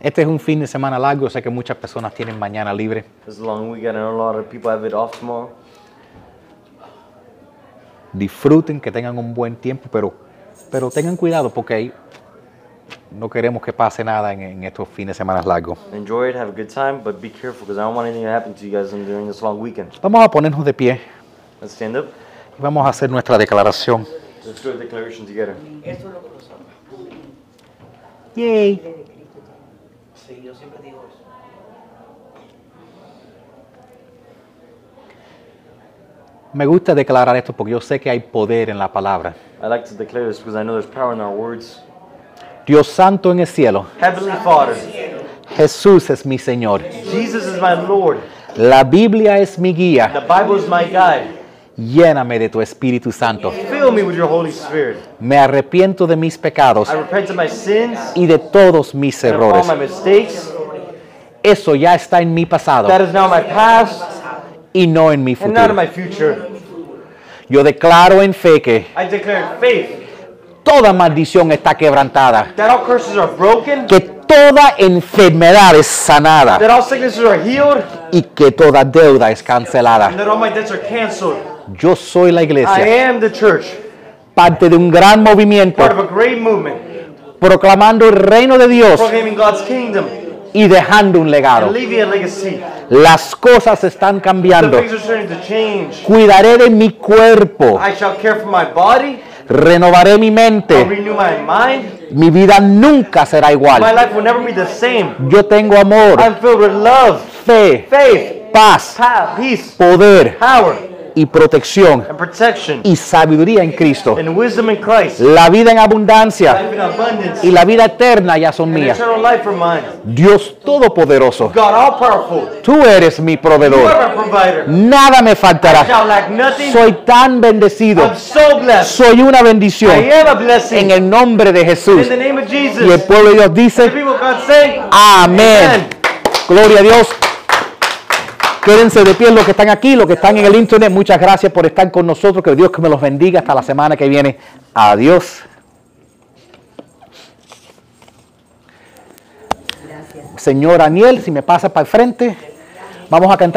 Speaker 3: este es un fin de semana largo, sé que muchas personas tienen mañana libre.
Speaker 2: This is a long weekend and a lot of people have it off tomorrow.
Speaker 3: Disfruten, que tengan un buen tiempo, pero, pero tengan cuidado porque no queremos que pase nada en, en estos fines de semana largos.
Speaker 2: Enjoy it, have a good time, but be careful because I don't want anything to happen to you guys during this long weekend.
Speaker 3: Vamos a ponernos de pie
Speaker 2: Let's stand up.
Speaker 3: y vamos a hacer nuestra declaración.
Speaker 2: Let's do a declaration together.
Speaker 3: Yay.
Speaker 5: Sí, yo siempre digo eso.
Speaker 3: Me gusta declarar esto porque yo sé que hay poder en la palabra.
Speaker 2: I like to declare this because I know there's power in our words.
Speaker 3: Dios santo en el cielo,
Speaker 2: Heavenly Father,
Speaker 3: Jesús es mi Señor.
Speaker 2: Jesus is my Lord.
Speaker 3: La Biblia es mi guía
Speaker 2: The Bible is my guide.
Speaker 3: Lléname de tu Espíritu Santo.
Speaker 2: Fill me with your Holy Spirit.
Speaker 3: Me arrepiento de mis pecados
Speaker 2: I repent of my sins
Speaker 3: y de todos mis
Speaker 2: and of all
Speaker 3: errores.
Speaker 2: my mistakes.
Speaker 3: Eso ya está en mi pasado
Speaker 2: That is now my past
Speaker 3: y no en mi
Speaker 2: and not
Speaker 3: futuro.
Speaker 2: in my future.
Speaker 3: Yo declaro en fe que
Speaker 2: I declare in faith
Speaker 3: toda maldición está quebrantada,
Speaker 2: that all curses are broken,
Speaker 3: que toda enfermedad es sanada
Speaker 2: that all sicknesses are healed,
Speaker 3: y que toda deuda es cancelada.
Speaker 2: and that all my debts are canceled.
Speaker 3: Yo soy la
Speaker 2: I
Speaker 3: iglesia,
Speaker 2: am the church,
Speaker 3: parte de un gran movimiento
Speaker 2: part of a great movement,
Speaker 3: proclamando el reino de Dios
Speaker 2: proclaiming God's kingdom
Speaker 3: y dejando un legado.
Speaker 2: and leaving a legacy.
Speaker 3: Las cosas están
Speaker 2: The
Speaker 3: cambiando.
Speaker 2: things are starting to change.
Speaker 3: Cuidaré de mi cuerpo,
Speaker 2: I shall care for my body.
Speaker 3: renovaré mi
Speaker 2: I'll
Speaker 3: mente.
Speaker 2: renew my mind.
Speaker 3: Mi vida nunca será
Speaker 2: My
Speaker 3: igual.
Speaker 2: life will never be the same.
Speaker 3: Yo tengo amor,
Speaker 2: I'm filled with love,
Speaker 3: fe,
Speaker 2: faith,
Speaker 3: paz,
Speaker 2: pa- peace,
Speaker 3: poder
Speaker 2: power,
Speaker 3: y protección y sabiduría en Cristo. La vida en abundancia y la vida eterna ya son mías. Dios Todopoderoso, tú eres mi proveedor. Nada me faltará. Soy tan bendecido. Soy una bendición en el nombre de Jesús. Y el pueblo de Dios dice, amén. Gloria a Dios. Quédense de pie los que están aquí, los que están en el internet. Muchas gracias por estar con nosotros. Que Dios que me los bendiga hasta la semana que viene. Adiós. Señor Aniel, si me pasa para el frente, vamos a cantar.